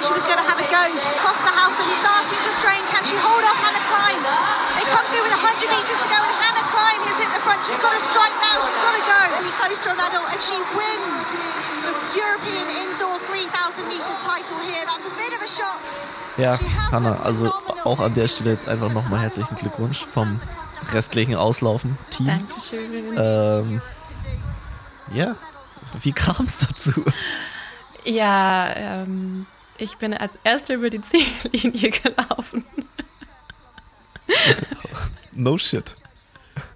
like she was going to have a go. Foster Halfon starting to strain. Can she hold off Hannah Klein? They come through with 100 metres to go, and Hannah Klein has hit the front. She's got to strike now. She's got to go. Really close to a medal, and she wins the European Indoor 3000 metre title here. That's a bit of a shock. Ja, Hannah, also auch an der Stelle jetzt einfach nochmal herzlichen Glückwunsch vom restlichen Auslaufen-Team. Dankeschön. Ähm, ja, wie kam es dazu? Ja, ähm, ich bin als Erste über die Ziellinie gelaufen. no shit.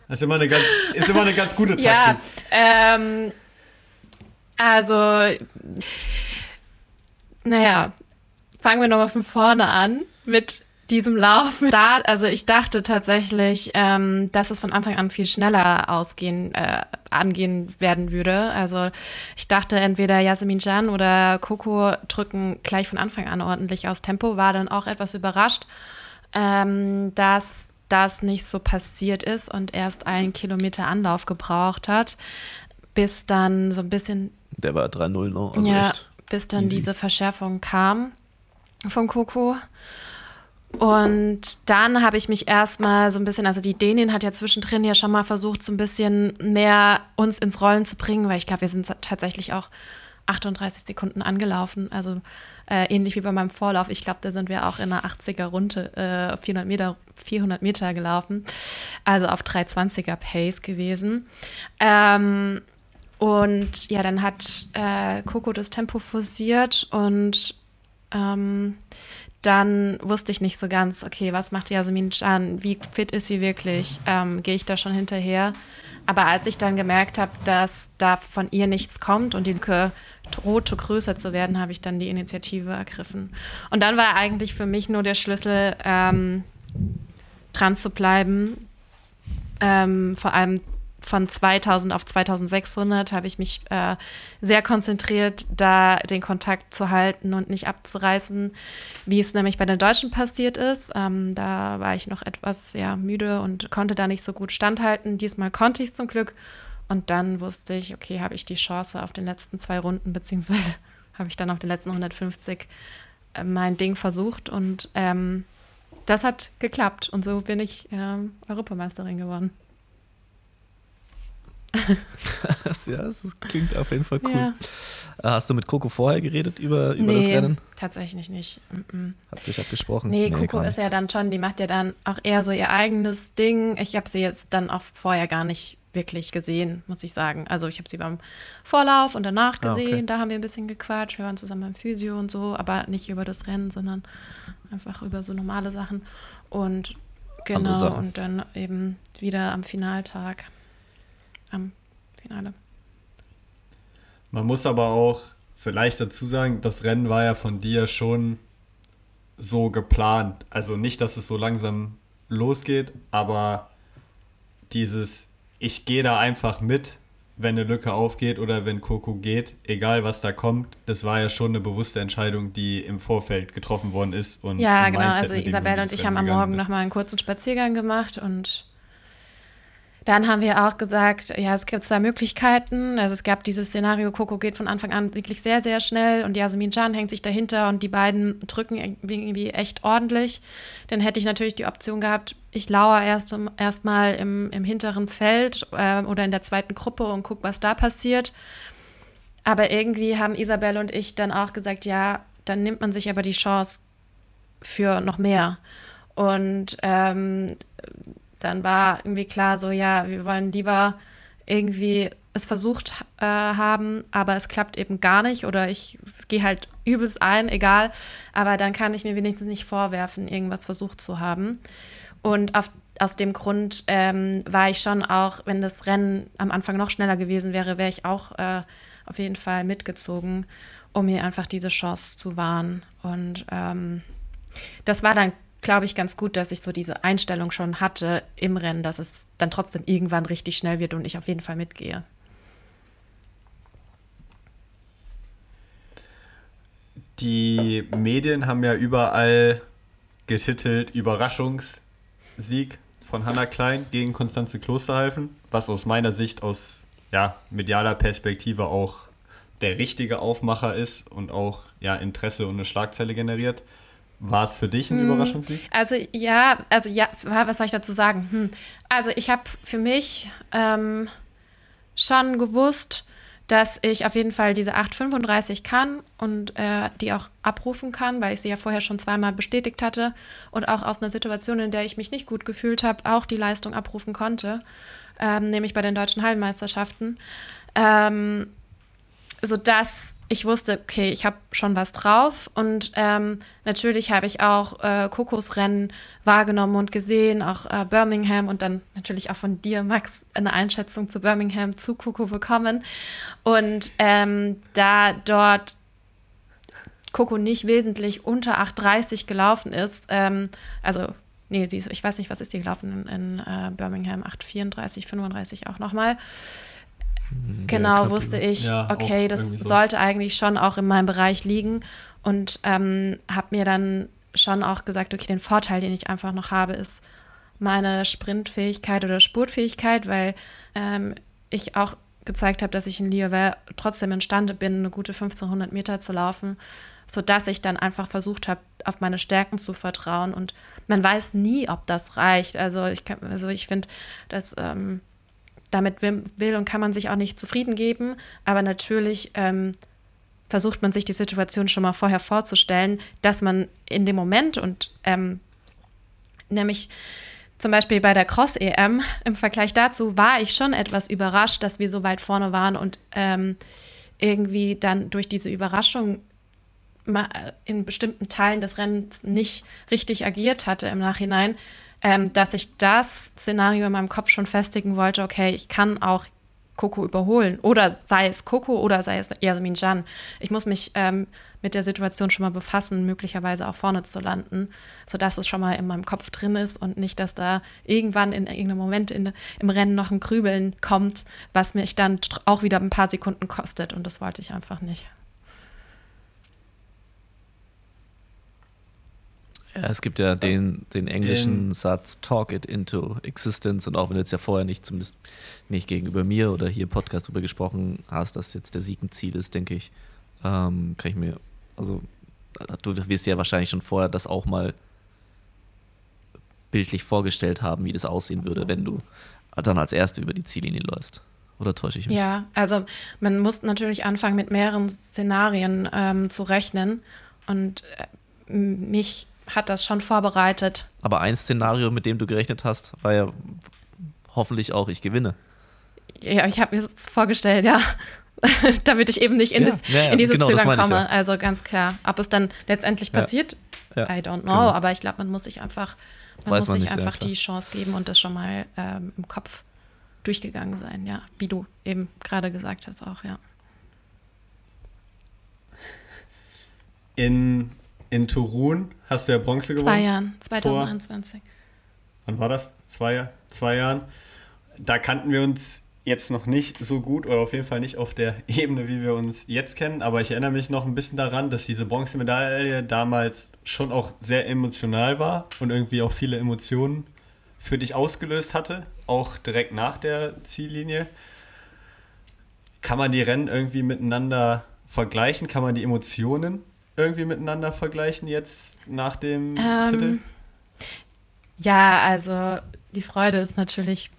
Das ist immer eine ganz, ist immer eine ganz gute Taktik. Ja, ähm, also, naja, fangen wir nochmal von vorne an mit diesem Lauf. Da, also ich dachte tatsächlich, ähm, dass es von Anfang an viel schneller ausgehen, äh, angehen werden würde. Also ich dachte, entweder Yasemin Jan oder Coco drücken gleich von Anfang an ordentlich aus Tempo, war dann auch etwas überrascht, ähm, dass das nicht so passiert ist und erst einen Kilometer Anlauf gebraucht hat, bis dann so ein bisschen. Der war 3-0, ne? Also ja, bis dann easy. diese Verschärfung kam von Coco. Und dann habe ich mich erstmal so ein bisschen, also die Dänin hat ja zwischendrin ja schon mal versucht, so ein bisschen mehr uns ins Rollen zu bringen, weil ich glaube, wir sind tatsächlich auch 38 Sekunden angelaufen. Also äh, ähnlich wie bei meinem Vorlauf. Ich glaube, da sind wir auch in einer 80er Runde äh, 400 Meter, 400 Meter gelaufen. Also auf 320er Pace gewesen. Ähm, und ja, dann hat äh, Coco das Tempo forciert und ähm, dann wusste ich nicht so ganz, okay, was macht Jasmin Can? Wie fit ist sie wirklich? Ähm, Gehe ich da schon hinterher? Aber als ich dann gemerkt habe, dass da von ihr nichts kommt und die Lücke drohte größer zu werden, habe ich dann die Initiative ergriffen. Und dann war eigentlich für mich nur der Schlüssel, ähm, dran zu bleiben. Ähm, vor allem von 2000 auf 2600 habe ich mich äh, sehr konzentriert, da den Kontakt zu halten und nicht abzureißen, wie es nämlich bei den Deutschen passiert ist. Ähm, da war ich noch etwas ja, müde und konnte da nicht so gut standhalten. Diesmal konnte ich es zum Glück. Und dann wusste ich, okay, habe ich die Chance auf den letzten zwei Runden, beziehungsweise habe ich dann auf den letzten 150 äh, mein Ding versucht. Und ähm, das hat geklappt. Und so bin ich ähm, Europameisterin geworden. ja, das klingt auf jeden Fall cool. Ja. Äh, Hast du mit Coco vorher geredet über, über nee, das Rennen? tatsächlich nicht. Mm. Habt ihr euch abgesprochen? Nee, Coco gar ist ja dann schon, die macht ja dann auch eher so ihr eigenes Ding. Ich habe sie jetzt dann auch vorher gar nicht wirklich gesehen, muss ich sagen. Also ich habe sie beim Vorlauf und danach Ah, gesehen. okay. Da haben wir ein bisschen gequatscht. Wir waren zusammen beim Physio und so, aber nicht über das Rennen, sondern einfach über so normale Sachen. Und genau, Sachen. und dann eben wieder am Finaltag. Am Finale. Man muss aber auch vielleicht dazu sagen, das Rennen war ja von dir schon so geplant. Also nicht, dass es so langsam losgeht, aber dieses, ich gehe da einfach mit, wenn eine Lücke aufgeht oder wenn Coco geht, egal was da kommt, das war ja schon eine bewusste Entscheidung, die im Vorfeld getroffen worden ist. Und Ja, genau. Also Isabelle und ich haben am Morgen nochmal einen kurzen Spaziergang gemacht und dann haben wir auch gesagt, ja, es gibt zwei Möglichkeiten. Also es gab dieses Szenario, Coco geht von Anfang an wirklich sehr, sehr schnell und Yasemin Can hängt sich dahinter und die beiden drücken irgendwie echt ordentlich. Dann hätte ich natürlich die Option gehabt, ich lauere erst erstmal im, im hinteren Feld äh, oder in der zweiten Gruppe und gucke, was da passiert. Aber irgendwie haben Isabelle und ich dann auch gesagt, ja, dann nimmt man sich aber die Chance für noch mehr. Und ähm, dann war irgendwie klar, so ja, wir wollen lieber irgendwie es versucht äh, haben, aber es klappt eben gar nicht oder ich gehe halt übelst ein, egal. Aber dann kann ich mir wenigstens nicht vorwerfen, irgendwas versucht zu haben. Und auf, aus dem Grund ähm, war ich schon auch, wenn das Rennen am Anfang noch schneller gewesen wäre, wäre ich auch äh, auf jeden Fall mitgezogen, um mir einfach diese Chance zu wahren. Und ähm, das war dann, glaube ich, ganz gut, dass ich so diese Einstellung schon hatte im Rennen, dass es dann trotzdem irgendwann richtig schnell wird und ich auf jeden Fall mitgehe. Die Medien haben ja überall getitelt Überraschungssieg von Hannah Klein gegen Konstanze Klosterhalfen, was aus meiner Sicht aus ja, medialer Perspektive auch der richtige Aufmacher ist und auch ja, Interesse und eine Schlagzeile generiert. War es für dich ein hm, Überraschungssieg? Also ja, also ja, was soll ich dazu sagen? Hm. Also ich habe für mich ähm, schon gewusst, dass ich auf jeden Fall diese 835 kann und äh, die auch abrufen kann, weil ich sie ja vorher schon zweimal bestätigt hatte und auch aus einer Situation, in der ich mich nicht gut gefühlt habe, auch die Leistung abrufen konnte, ähm, nämlich bei den deutschen Hallenmeisterschaften. Ähm, sodass ich wusste, okay, ich habe schon was drauf. Und ähm, natürlich habe ich auch äh, Kokosrennen wahrgenommen und gesehen, auch äh, Birmingham und dann natürlich auch von dir, Max, eine Einschätzung zu Birmingham, zu Coco bekommen. Und ähm, da dort Coco nicht wesentlich unter 8,30 gelaufen ist, ähm, also nee, sie ist, ich weiß nicht, was ist die gelaufen in, in uh, Birmingham, 8,34, 35 auch nochmal genau, wusste ich, ja, okay, das so. sollte eigentlich schon auch in meinem Bereich liegen. Und ähm, habe mir dann schon auch gesagt, okay, den Vorteil, den ich einfach noch habe, ist meine Sprintfähigkeit oder Spurtfähigkeit, weil ähm, ich auch gezeigt habe, dass ich in Liouville trotzdem imstande bin, eine gute 1500 Meter zu laufen, sodass ich dann einfach versucht habe, auf meine Stärken zu vertrauen. Und man weiß nie, ob das reicht. Also ich, also ich finde, dass ähm, damit will und kann man sich auch nicht zufrieden geben. Aber natürlich ähm, versucht man sich die Situation schon mal vorher vorzustellen, dass man in dem Moment und ähm, nämlich zum Beispiel bei der Cross-EM im Vergleich dazu war ich schon etwas überrascht, dass wir so weit vorne waren und ähm, irgendwie dann durch diese Überraschung in bestimmten Teilen des Rennens nicht richtig agiert hatte im Nachhinein, ähm, dass ich das Szenario in meinem Kopf schon festigen wollte, okay, ich kann auch Coco überholen. Oder sei es Coco oder sei es Yasemin Jan. Ich muss mich ähm, mit der Situation schon mal befassen, möglicherweise auch vorne zu landen, sodass es schon mal in meinem Kopf drin ist und nicht, dass da irgendwann in irgendeinem Moment in, im Rennen noch ein Krübeln kommt, was mich dann auch wieder ein paar Sekunden kostet. Und das wollte ich einfach nicht. Ja, es gibt ja den, den englischen den, Satz Talk it into existence und auch wenn du jetzt ja vorher nicht, zumindest nicht gegenüber mir oder hier im Podcast drüber gesprochen hast, dass jetzt der Sieg ein Ziel ist, denke ich, ähm, kann ich mir, also du wirst ja wahrscheinlich schon vorher das auch mal bildlich vorgestellt haben, wie das aussehen würde, wenn du dann als Erste über die Ziellinie läufst. Oder täusche ich mich? Ja, also man muss natürlich anfangen, mit mehreren Szenarien ähm, zu rechnen und äh, mich hat das schon vorbereitet. Aber ein Szenario, mit dem du gerechnet hast, war ja hoffentlich auch, ich gewinne. Ja, ich habe mir das vorgestellt, ja. Damit ich eben nicht in, ja, das, ja, in dieses genau, Zögern komme. Also ganz klar. Ob es dann letztendlich passiert, I don't know. Genau. Aber ich glaube, man muss sich einfach, man muss man sich nicht, einfach die Chance geben und das schon mal ähm, im Kopf durchgegangen sein, ja. Wie du eben gerade gesagt hast, auch, ja. In in Turun hast du ja Bronze gewonnen. Zwei Jahren, 2021. Vor, wann war das? Zwei, zwei Jahren. Da kannten wir uns jetzt noch nicht so gut oder auf jeden Fall nicht auf der Ebene, wie wir uns jetzt kennen. Aber ich erinnere mich noch ein bisschen daran, dass diese Bronzemedaille damals schon auch sehr emotional war und irgendwie auch viele Emotionen für dich ausgelöst hatte, auch direkt nach der Ziellinie. Kann man die Rennen irgendwie miteinander vergleichen? Kann man die Emotionen irgendwie miteinander vergleichen jetzt nach dem ähm, Titel? Ja, also die Freude ist natürlich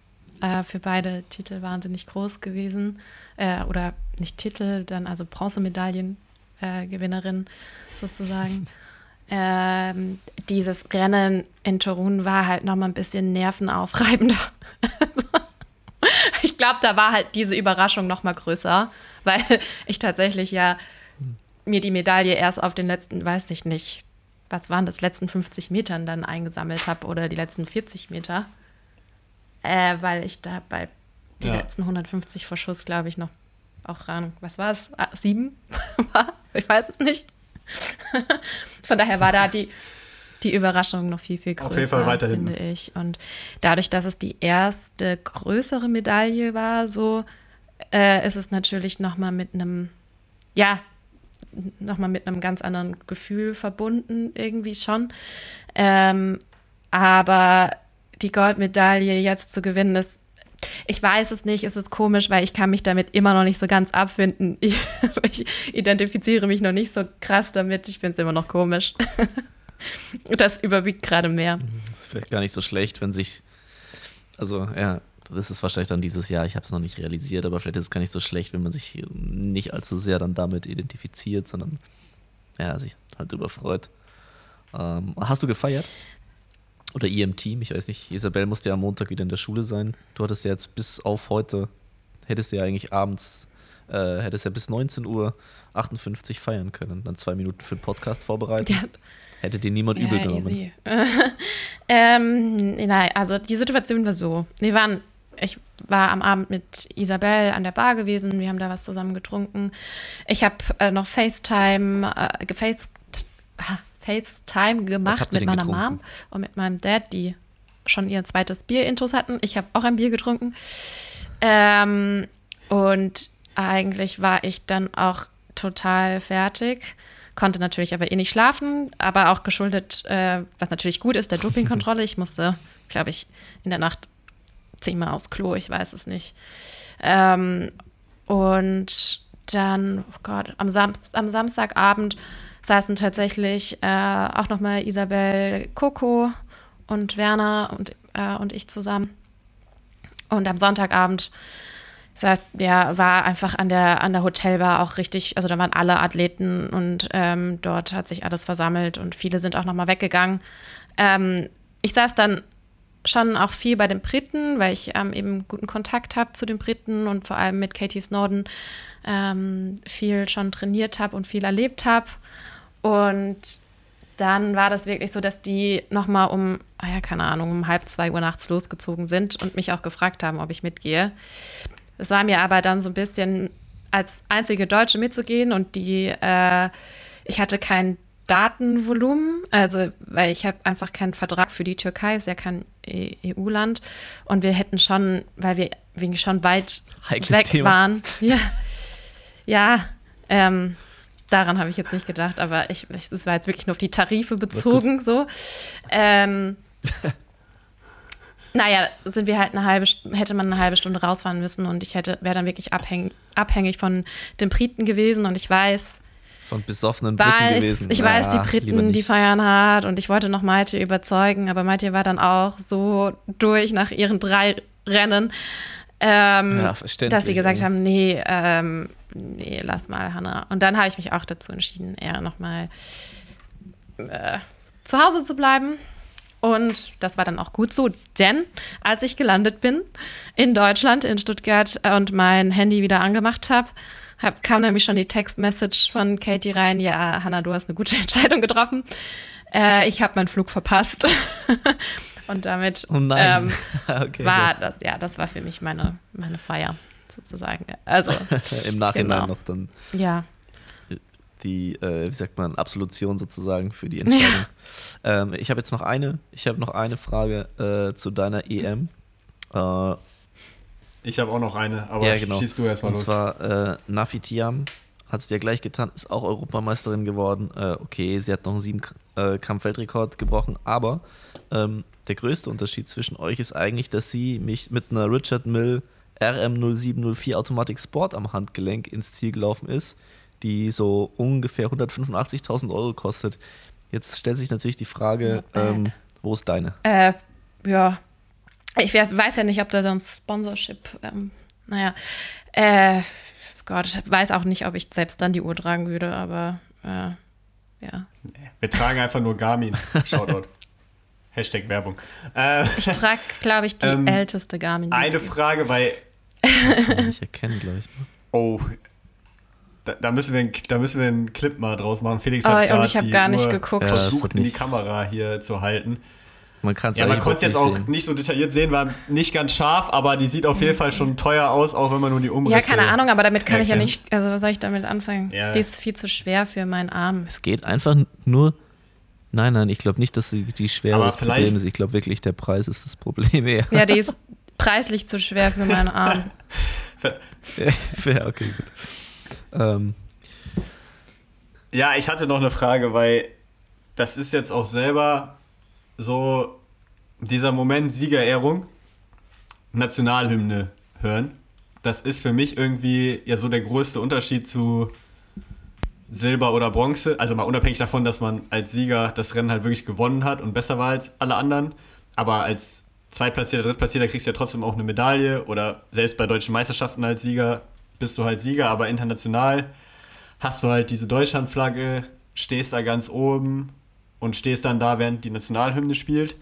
äh, für beide Titel wahnsinnig groß gewesen. Äh, oder nicht Titel, dann also Bronzemedaillengewinnerin äh, sozusagen. ähm, dieses Rennen in Torun war halt nochmal ein bisschen nervenaufreibender. ich glaube, da war halt diese Überraschung nochmal größer, weil ich tatsächlich ja mir die Medaille erst auf den letzten, weiß ich nicht, was waren das, letzten 50 Metern dann eingesammelt habe oder die letzten 40 Meter. Äh, weil ich da bei den ja. letzten 150 vor Schuss, glaube ich, noch auch ran, was war es, ah, sieben war? Ich weiß es nicht. Von daher war da die, die Überraschung noch viel, viel größer, finde ich. Und dadurch, dass es die erste größere Medaille war, so äh, ist es natürlich noch mal mit einem, ja, nochmal mit einem ganz anderen Gefühl verbunden, irgendwie schon. Ähm, aber die Goldmedaille jetzt zu gewinnen, ist, Ich weiß es nicht, es ist komisch, weil ich kann mich damit immer noch nicht so ganz abfinden. Ich, ich identifiziere mich noch nicht so krass damit. Ich finde es immer noch komisch. Das überwiegt gerade mehr. Das ist vielleicht gar nicht so schlecht, wenn sich, also ja, das ist wahrscheinlich dann dieses Jahr, ich habe es noch nicht realisiert, aber vielleicht ist es gar nicht so schlecht, wenn man sich nicht allzu sehr dann damit identifiziert, sondern ja, sich halt überfreut. Ähm, hast du gefeiert? Oder ihr im Team? Ich weiß nicht, Isabel musste ja am Montag wieder in der Schule sein. Du hattest ja jetzt bis auf heute, hättest du ja eigentlich abends, äh, hättest ja bis 19 Uhr 58 feiern können. Dann zwei Minuten für den Podcast vorbereitet. Ja. Hätte dir niemand ja, übel genommen. ähm, nein, also die Situation war so. Wir waren, ich war am Abend mit Isabel an der Bar gewesen, wir haben da was zusammen getrunken. Ich habe äh, noch FaceTime, äh, Face, FaceTime gemacht mit meiner getrunken? Mom und mit meinem Dad, die schon ihr zweites Bier-Intus hatten. Ich habe auch ein Bier getrunken. Ähm, und eigentlich war ich dann auch total fertig konnte natürlich aber eh nicht schlafen, aber auch geschuldet, äh, was natürlich gut ist, der Dopingkontrolle. Ich musste, glaube ich, in der Nacht zehnmal aufs Klo, ich weiß es nicht. Ähm, und dann, oh Gott, am, Sam am Samstagabend saßen tatsächlich äh, auch nochmal Isabel Coco und Werner und, äh, und ich zusammen. Und am Sonntagabend heißt, ja, war einfach an der, an der Hotelbar auch richtig, also da waren alle Athleten und ähm, dort hat sich alles versammelt und viele sind auch nochmal weggegangen. Ähm, ich saß dann schon auch viel bei den Briten, weil ich ähm, eben guten Kontakt habe zu den Briten und vor allem mit Katie Snowden ähm, viel schon trainiert habe und viel erlebt habe. Und dann war das wirklich so, dass die nochmal um, ah ja, keine Ahnung, um halb zwei Uhr nachts losgezogen sind und mich auch gefragt haben, ob ich mitgehe. Es war mir aber dann so ein bisschen als einzige Deutsche mitzugehen und die, äh, ich hatte kein Datenvolumen, also weil ich habe einfach keinen Vertrag für die Türkei, ist ja kein EU-Land und wir hätten schon, weil wir wegen schon weit Heikles weg Thema. waren, ja, ja ähm, daran habe ich jetzt nicht gedacht, aber ich, es war jetzt wirklich nur auf die Tarife bezogen so. Ähm, Naja, sind wir halt eine halbe, hätte man eine halbe Stunde rausfahren müssen und ich hätte, wäre dann wirklich abhängig, abhängig von den Briten gewesen und ich weiß. Von besoffenen Briten gewesen. Ich weiß, die Briten, die feiern hart und ich wollte noch Maite überzeugen, aber Maite war dann auch so durch nach ihren drei Rennen, ähm, ja, dass sie gesagt haben, nee, ähm, nee, lass mal, Hannah. Und dann habe ich mich auch dazu entschieden, eher nochmal äh, zu Hause zu bleiben und das war dann auch gut so, denn als ich gelandet bin in Deutschland, in Stuttgart äh, und mein Handy wieder angemacht habe, hab, kam nämlich schon die Textmessage von Katie rein, ja, Hannah, du hast eine gute Entscheidung getroffen. Äh, ich habe meinen Flug verpasst. und damit oh ähm, okay, war gut. das, ja, das war für mich meine, meine Feier sozusagen. Also im Nachhinein genau. noch dann. Ja die, äh, wie sagt man, Absolution sozusagen für die Entscheidung. Ja. Ähm, ich habe jetzt noch eine, ich habe noch eine Frage äh, zu deiner EM. Äh, ich habe auch noch eine, aber ja, genau. schießt du erstmal los. Und zwar äh, Nafi Tiam hat es dir gleich getan, ist auch Europameisterin geworden. Äh, okay, sie hat noch einen sieben äh, gebrochen, aber ähm, der größte Unterschied zwischen euch ist eigentlich, dass sie mich mit einer Richard Mill RM0704 Automatic Sport am Handgelenk ins Ziel gelaufen ist die so ungefähr 185.000 Euro kostet. Jetzt stellt sich natürlich die Frage, ähm, wo ist deine? Äh, ja, ich weiß ja nicht, ob da so ein Sponsorship, ähm, naja, äh, Gott, ich weiß auch nicht, ob ich selbst dann die Uhr tragen würde, aber äh, ja. Wir tragen einfach nur Garmin. Shoutout. Hashtag Werbung. Äh, ich trage, glaube ich, die ähm, älteste Garmin. Eine Frage, weil. ich erkenne gleich. Ne? Oh, da, da, müssen wir, da müssen wir einen Clip mal draus machen. Felix oh, hat und ich habe gar nicht geguckt. versucht, in die Kamera hier zu halten. Man kann es ja, man konnte es jetzt auch sehen. nicht so detailliert sehen, war nicht ganz scharf, aber die sieht auf jeden Fall schon teuer aus, auch wenn man nur die Umrisse Ja, keine Ahnung, aber damit kann erkennt. ich ja nicht, also was soll ich damit anfangen? Ja. Die ist viel zu schwer für meinen Arm. Es geht einfach nur, nein, nein, ich glaube nicht, dass die, die schwer das Problem ist. Ich glaube wirklich, der Preis ist das Problem eher. Ja, die ist preislich zu schwer für meinen Arm. ja, okay, gut. Ähm. Ja, ich hatte noch eine Frage, weil das ist jetzt auch selber so dieser Moment Siegerehrung. Nationalhymne hören. Das ist für mich irgendwie ja so der größte Unterschied zu Silber oder Bronze. Also mal unabhängig davon, dass man als Sieger das Rennen halt wirklich gewonnen hat und besser war als alle anderen. Aber als Zweitplatzierter, Drittplatzierter kriegst du ja trotzdem auch eine Medaille. Oder selbst bei deutschen Meisterschaften als Sieger bist du halt Sieger. Aber international hast du halt diese Deutschlandflagge, stehst da ganz oben und stehst dann da, während die Nationalhymne spielt.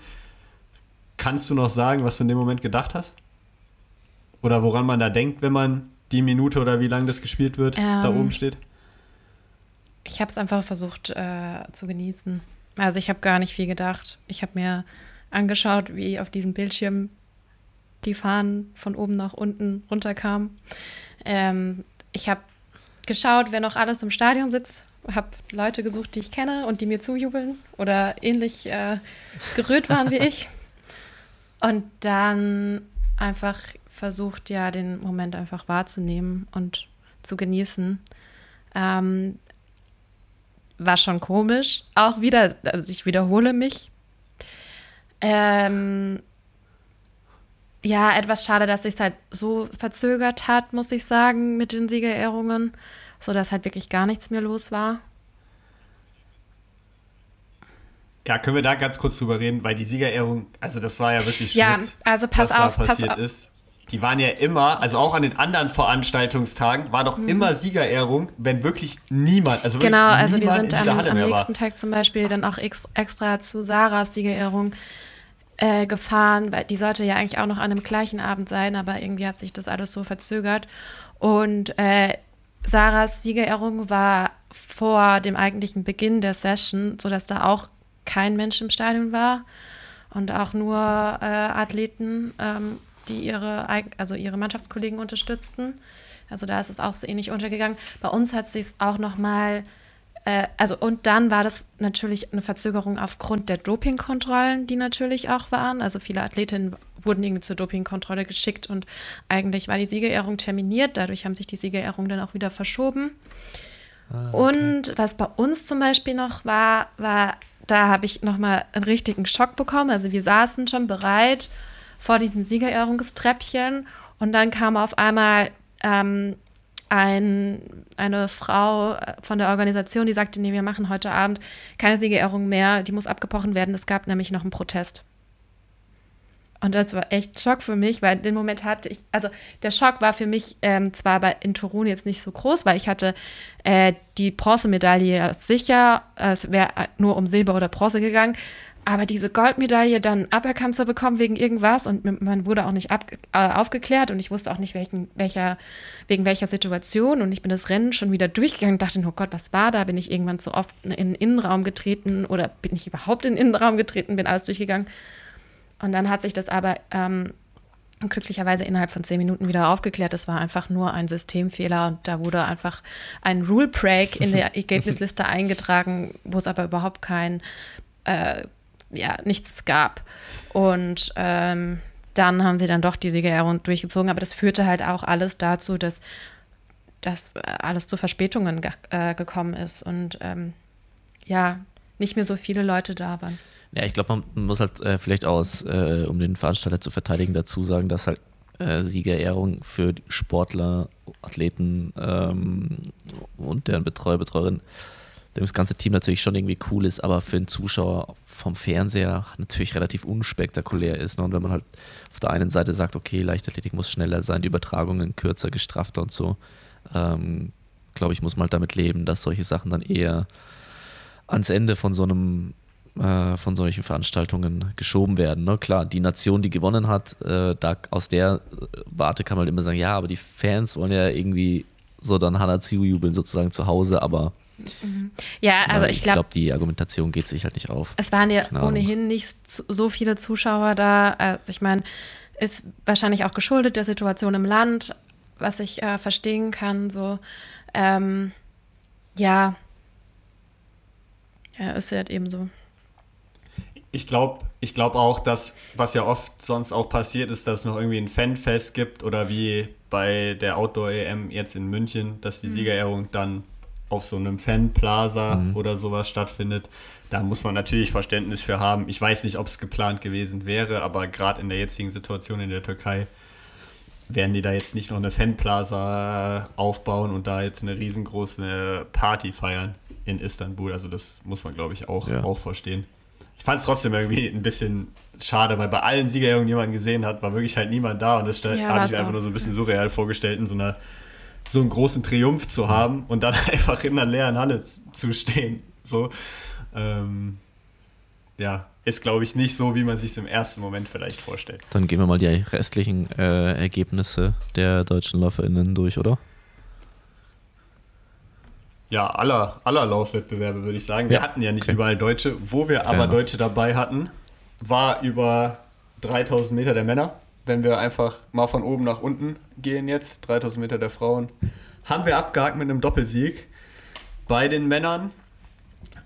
Kannst du noch sagen, was du in dem Moment gedacht hast? Oder woran man da denkt, wenn man die Minute oder wie lange das gespielt wird, ähm, da oben steht? Ich habe es einfach versucht äh, zu genießen. Also ich habe gar nicht viel gedacht. Ich habe mir angeschaut, wie auf diesem Bildschirm die Fahnen von oben nach unten runterkamen. Ähm, ich habe geschaut, wer noch alles im Stadion sitzt, habe Leute gesucht, die ich kenne und die mir zujubeln oder ähnlich äh, gerührt waren wie ich. Und dann einfach versucht, ja, den Moment einfach wahrzunehmen und zu genießen. Ähm, war schon komisch. Auch wieder, also ich wiederhole mich. Ähm, ja, etwas schade, dass sich halt so verzögert hat, muss ich sagen, mit den Siegerehrungen, sodass halt wirklich gar nichts mehr los war. Ja, können wir da ganz kurz drüber reden, weil die Siegerehrung, also das war ja wirklich Ja, also pass was auf, pass auf. ist. Die waren ja immer, also auch an den anderen Veranstaltungstagen, war doch Mhm. immer Siegerehrung, wenn wirklich niemand, also wirklich Genau, also wir sind in am, am nächsten war. Tag zum Beispiel dann auch ex, extra zu Sarahs Siegerehrung äh, gefahren, weil die sollte ja eigentlich auch noch an dem gleichen Abend sein, aber irgendwie hat sich das alles so verzögert. Und äh, Sarahs Siegerehrung war vor dem eigentlichen Beginn der Session, sodass da auch kein Mensch im Stadion war und auch nur äh, Athleten, ähm, die ihre, also ihre Mannschaftskollegen unterstützten. Also da ist es auch so ähnlich untergegangen. Bei uns hat es sich auch noch mal äh, also und dann war das natürlich eine Verzögerung aufgrund der Dopingkontrollen, die natürlich auch waren. Also viele Athletinnen wurden irgendwie zur Dopingkontrolle geschickt und eigentlich war die Siegerehrung terminiert. Dadurch haben sich die Siegerehrungen dann auch wieder verschoben. Und was bei uns zum Beispiel noch war, war, da habe ich nochmal einen richtigen Schock bekommen. Also wir saßen schon bereit vor diesem Siegerehrungstreppchen und dann kam auf einmal ähm, ein, eine Frau äh, von der Organisation, die sagte, nee, wir machen heute Abend keine Siegerehrung mehr, die muss abgebrochen werden. Es gab nämlich noch einen Protest. Und das war echt Schock für mich, weil den Moment hatte ich, also der Schock war für mich ähm, zwar bei, in Turun jetzt nicht so groß, weil ich hatte äh, die Bronzemedaille sicher, äh, es wäre nur um Silber oder Bronze gegangen, aber diese Goldmedaille dann aberkannt zu bekommen wegen irgendwas und man wurde auch nicht ab, äh, aufgeklärt und ich wusste auch nicht, welchen, welcher, wegen welcher Situation und ich bin das Rennen schon wieder durchgegangen und dachte, oh Gott, was war da? Bin ich irgendwann zu oft in den Innenraum getreten oder bin ich überhaupt in den Innenraum getreten, bin alles durchgegangen. Und dann hat sich das aber ähm, glücklicherweise innerhalb von zehn Minuten wieder aufgeklärt. Es war einfach nur ein Systemfehler und da wurde einfach ein Rule Break in der Ergebnisliste eingetragen, wo es aber überhaupt kein, äh, ja, nichts gab. Und ähm, dann haben sie dann doch die Siegerehrung durchgezogen, aber das führte halt auch alles dazu, dass, dass äh, alles zu Verspätungen ge äh, gekommen ist und ähm, ja, nicht mehr so viele Leute da waren. Ja, ich glaube, man muss halt äh, vielleicht aus, äh, um den Veranstalter zu verteidigen, dazu sagen, dass halt äh, Siegerehrung für Sportler, Athleten ähm, und deren Betreuer, Betreuerin, das ganze Team natürlich schon irgendwie cool ist, aber für einen Zuschauer vom Fernseher natürlich relativ unspektakulär ist. Ne? Und wenn man halt auf der einen Seite sagt, okay, Leichtathletik muss schneller sein, die Übertragungen kürzer, gestrafter und so, ähm, glaube ich, muss man halt damit leben, dass solche Sachen dann eher ans Ende von so einem äh, von solchen Veranstaltungen geschoben werden. Ne? Klar, die Nation, die gewonnen hat, äh, da aus der Warte kann man halt immer sagen, ja, aber die Fans wollen ja irgendwie so dann Hannah zujubeln, sozusagen zu Hause, aber Ja, also äh, ich glaube, die Argumentation geht sich halt nicht auf. Es waren ja ohnehin nicht so viele Zuschauer da. Also ich meine, ist wahrscheinlich auch geschuldet der Situation im Land, was ich äh, verstehen kann. So, ähm, ja, ja, ist halt eben so. Ich glaube ich glaub auch, dass, was ja oft sonst auch passiert, ist, dass es noch irgendwie ein Fanfest gibt oder wie bei der Outdoor-EM jetzt in München, dass die Siegerehrung dann auf so einem Fanplaza oder sowas stattfindet. Da muss man natürlich Verständnis für haben. Ich weiß nicht, ob es geplant gewesen wäre, aber gerade in der jetzigen Situation in der Türkei werden die da jetzt nicht noch eine Fanplaza aufbauen und da jetzt eine riesengroße Party feiern in Istanbul. Also das muss man, glaube ich, auch, Ja. auch verstehen. Ich fand es trotzdem irgendwie ein bisschen schade, weil bei allen Siegerehrungen, die man gesehen hat, war wirklich halt niemand da und das Ja, habe war's ich mir einfach nur so ein bisschen surreal vorgestellt, in so einer so einen großen Triumph zu haben und dann einfach in einer leeren Halle zu stehen. So, ähm, ja, ist glaube ich nicht so, wie man sich es im ersten Moment vielleicht vorstellt. Dann gehen wir mal die restlichen äh, Ergebnisse der deutschen LäuferInnen durch, oder? Ja, aller, aller Laufwettbewerbe würde ich sagen. Wir Ja, hatten ja nicht okay. überall Deutsche. Wo wir Fair aber enough. Deutsche dabei hatten, war über 3000 Meter der Männer. Wenn wir einfach mal von oben nach unten gehen jetzt, 3000 Meter der Frauen, haben wir abgehakt mit einem Doppelsieg. Bei den Männern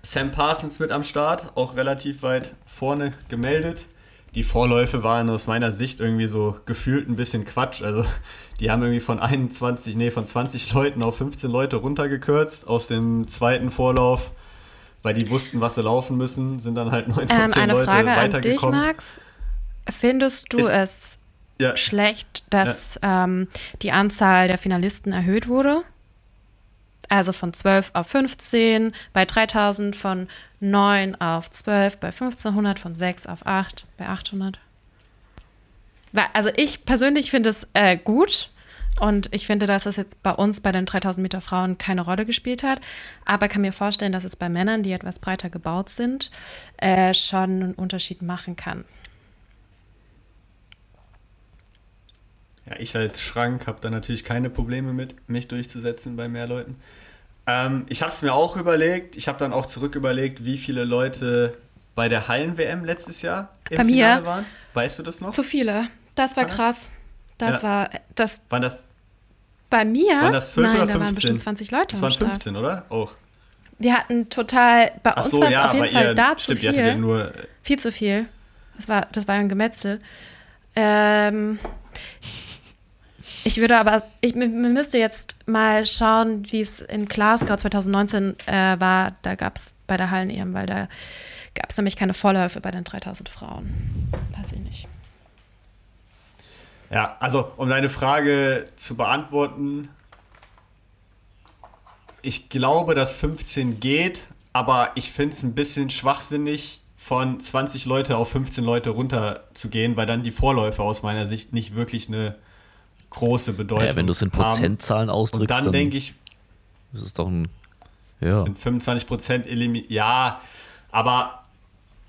Sam Parsons mit am Start, auch relativ weit vorne gemeldet. Die Vorläufe waren aus meiner Sicht irgendwie so gefühlt ein bisschen Quatsch. Also die haben irgendwie von 21, nee, von 20 Leuten auf 15 Leute runtergekürzt aus dem zweiten Vorlauf, weil die wussten, was sie laufen müssen, sind dann halt 9 von 10 Ähm, eine Leute Frage an dich, weitergekommen. Max. Findest du Ist- es ja, schlecht, dass ähm, die Anzahl der Finalisten erhöht wurde? Also von 12 auf 15, bei 3000 von 9 auf 12, bei 1500 von 6 auf 8, bei 800. Weil- Also ich persönlich finde es äh, gut und ich finde, dass es jetzt bei uns bei den 3000 Meter Frauen keine Rolle gespielt hat, aber kann mir vorstellen, dass es bei Männern, die etwas breiter gebaut sind, äh, schon einen Unterschied machen kann. Ja, ich als Schrank habe da natürlich keine Probleme mit, mich durchzusetzen bei mehr Leuten. Ähm, ich habe es mir auch überlegt. Ich habe dann auch zurück überlegt, wie viele Leute bei der Hallen-WM letztes Jahr im Bei mir? Finale waren. Weißt du das noch? Zu viele. Das war krass. Das Ja. war das Waren das, bei mir. waren das 12 Nein, da 15? waren bestimmt 20 Leute das waren Start. 15, oder? Auch. Wir hatten total, bei uns so, war es ja, auf jeden Fall ihr, da zu stimmt, viel. nur, Viel zu viel. Das war, das war ein Gemetzel. Ähm, ich würde aber, ich man müsste jetzt mal schauen, wie es in Glasgow 2019 äh, war. Da gab es bei der Hallen-EM, weil da gab es nämlich keine Vorläufe bei den 3000 Frauen. Weiß ich nicht. Ja, also um deine Frage zu beantworten, ich glaube, dass 15 geht, aber ich finde es ein bisschen schwachsinnig, von 20 Leute auf 15 Leute runter zu gehen, weil dann die Vorläufe aus meiner Sicht nicht wirklich eine große Bedeutung Ja, wenn du es in haben. Prozentzahlen Und ausdrückst, dann dann, denke ich, ist es doch ein. Ja. sind 25 Prozent eliminiert. Ja, aber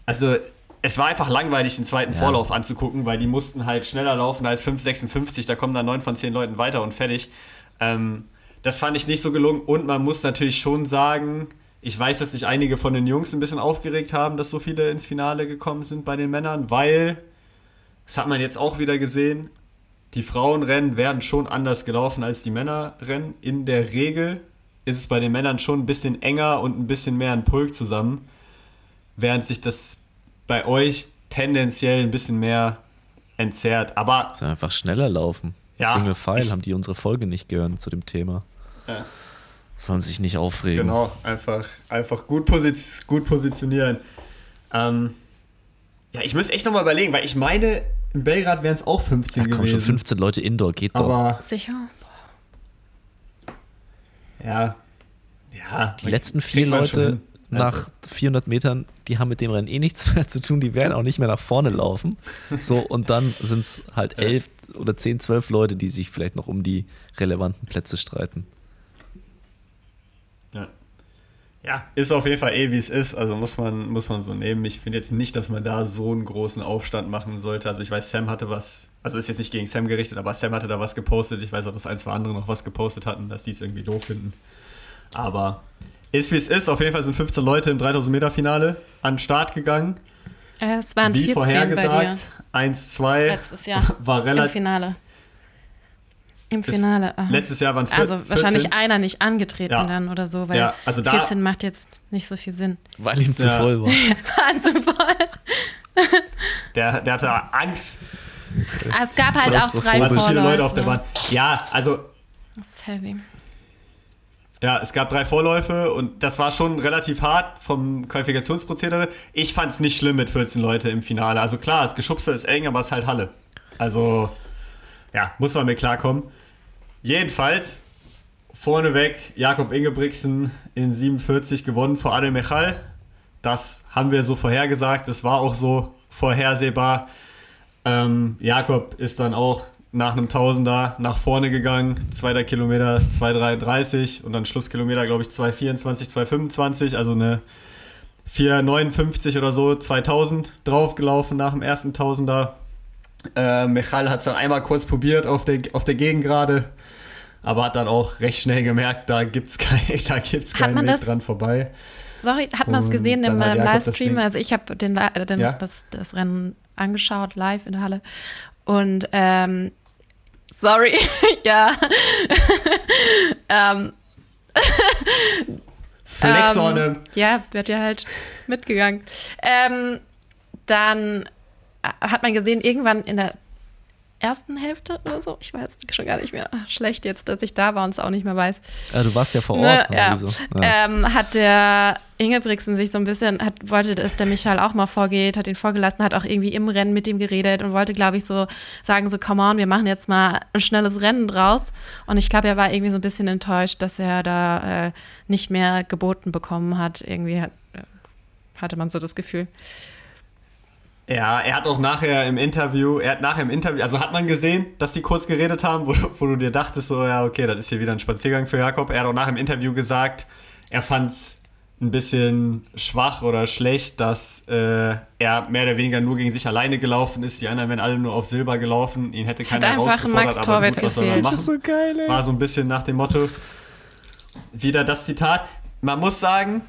also es war einfach langweilig, den zweiten Ja. Vorlauf anzugucken, weil die mussten halt schneller laufen als 5,56. Da kommen dann 9 von 10 Leuten weiter und fertig. Ähm, das fand ich nicht so gelungen. Und man muss natürlich schon sagen, ich weiß, dass sich einige von den Jungs ein bisschen aufgeregt haben, dass so viele ins Finale gekommen sind bei den Männern, weil, das hat man jetzt auch wieder gesehen, die Frauenrennen werden schon anders gelaufen als die Männerrennen. In der Regel ist es bei den Männern schon ein bisschen enger und ein bisschen mehr ein Pulk zusammen, während sich das bei euch tendenziell ein bisschen mehr entzerrt. Aber Soll einfach schneller laufen. Ja, Single File haben die unsere Folge nicht gehört zu dem Thema. Ja. Sollen sich nicht aufregen. genau, einfach, einfach gut, posi gut positionieren. Ähm, ja, ich muss echt nochmal überlegen, weil ich meine, in Belgrad wären es auch 15 Ja, komm gewesen. schon, 15 Leute Indoor geht doch. aber Sicher? ja, ja. Die letzten vier Leute. Also, nach 400 Metern, die haben mit dem Rennen eh nichts mehr zu tun, die werden auch nicht mehr nach vorne laufen. So, und dann sind es halt elf oder zehn, zwölf Leute, die sich vielleicht noch um die relevanten Plätze streiten. Ja. Ja, ist auf jeden Fall eh, wie es ist. Also muss man, muss man so nehmen. Ich finde jetzt nicht, dass man da so einen großen Aufstand machen sollte. Also ich weiß, Sam hatte was, also ist jetzt nicht gegen Sam gerichtet, aber Sam hatte da was gepostet. Ich weiß auch, dass ein, zwei andere noch was gepostet hatten, dass die es irgendwie doof finden. Aber ist, wie es ist. Auf jeden Fall sind 15 Leute im 3000 Meter Finale an den Start gegangen. Äh, Es waren wie 14 bei dir vorhergesagt, 1, 2 letztes Jahr war im relativ. Im Finale. aha. Letztes Jahr waren vier- Also wahrscheinlich 14. einer nicht angetreten Ja. dann oder so, weil Ja, also da- 14 macht jetzt nicht so viel Sinn. Weil ihm zu Ja. voll war. War zu voll. Der, der hatte Angst. Ah, Es gab halt auch drei Waren so viele Leute Vorläufe. auf der Bahn. Ja, also Das ist heavy. Ja, es gab drei Vorläufe und das war schon relativ hart vom Qualifikationsprozedere. Ich fand es nicht schlimm mit 14 Leute im Finale. Also klar, das Geschubse ist eng, aber es ist halt Halle. Also ja, muss man mit klarkommen. Jedenfalls, vorneweg, Jakob Ingebrigtsen in 47 gewonnen vor Adel Mechal. Das haben wir so vorhergesagt, das war auch so vorhersehbar. Ähm, Jakob ist dann auch nach einem Tausender nach vorne gegangen, zweiter Kilometer 2,33 und dann Schlusskilometer, glaube ich, 2,24, 2,25, also eine 4,59 oder so, 2000 draufgelaufen nach dem ersten Tausender. Äh, Michal hat es dann einmal kurz probiert auf der, auf der Gegengrade, aber hat dann auch recht schnell gemerkt, da gibt es kein, da gibt's keinen Weg das, dran vorbei. Sorry, hat man es gesehen im äh, Livestream? Also ich habe den, den ja? das, das Rennen angeschaut, live in der Halle. Und ähm, sorry, ja. ähm, Flex ähm, on. Ja, wird ja halt mitgegangen. Ähm, dann hat man gesehen, irgendwann in der ersten Hälfte oder so, ich weiß schon gar nicht mehr. Schlecht jetzt, dass ich da war und es auch nicht mehr weiß. Ja, du warst ja vor ne, Ort. Ne, ja. So. Ja. Ähm, hat der Ingebrigtsen sich so ein bisschen, hat, wollte, dass der Michael auch mal vorgeht, hat ihn vorgelassen, hat auch irgendwie im Rennen mit ihm geredet und wollte, glaube ich, so sagen, so, come on, wir machen jetzt mal ein schnelles Rennen draus. Und ich glaube, er war irgendwie so ein bisschen enttäuscht, dass er da äh, nicht mehr geboten bekommen hat. Irgendwie hat, äh, hatte man so das Gefühl. Ja, er hat auch nachher im Interview, er hat nachher im Interview, also hat man gesehen, dass die kurz geredet haben, wo, wo du dir dachtest, so, ja, okay, das ist hier wieder ein Spaziergang für Jakob. Er hat auch nach im Interview gesagt, er fand es ein bisschen schwach oder schlecht, dass äh, er mehr oder weniger nur gegen sich alleine gelaufen ist. Die anderen wären alle nur auf Silber gelaufen. Ihn hätte keiner Hat einfach Max Torwart gefehlt. Das ist so geil, ey. War so ein bisschen nach dem Motto, wieder das Zitat. Man muss sagen,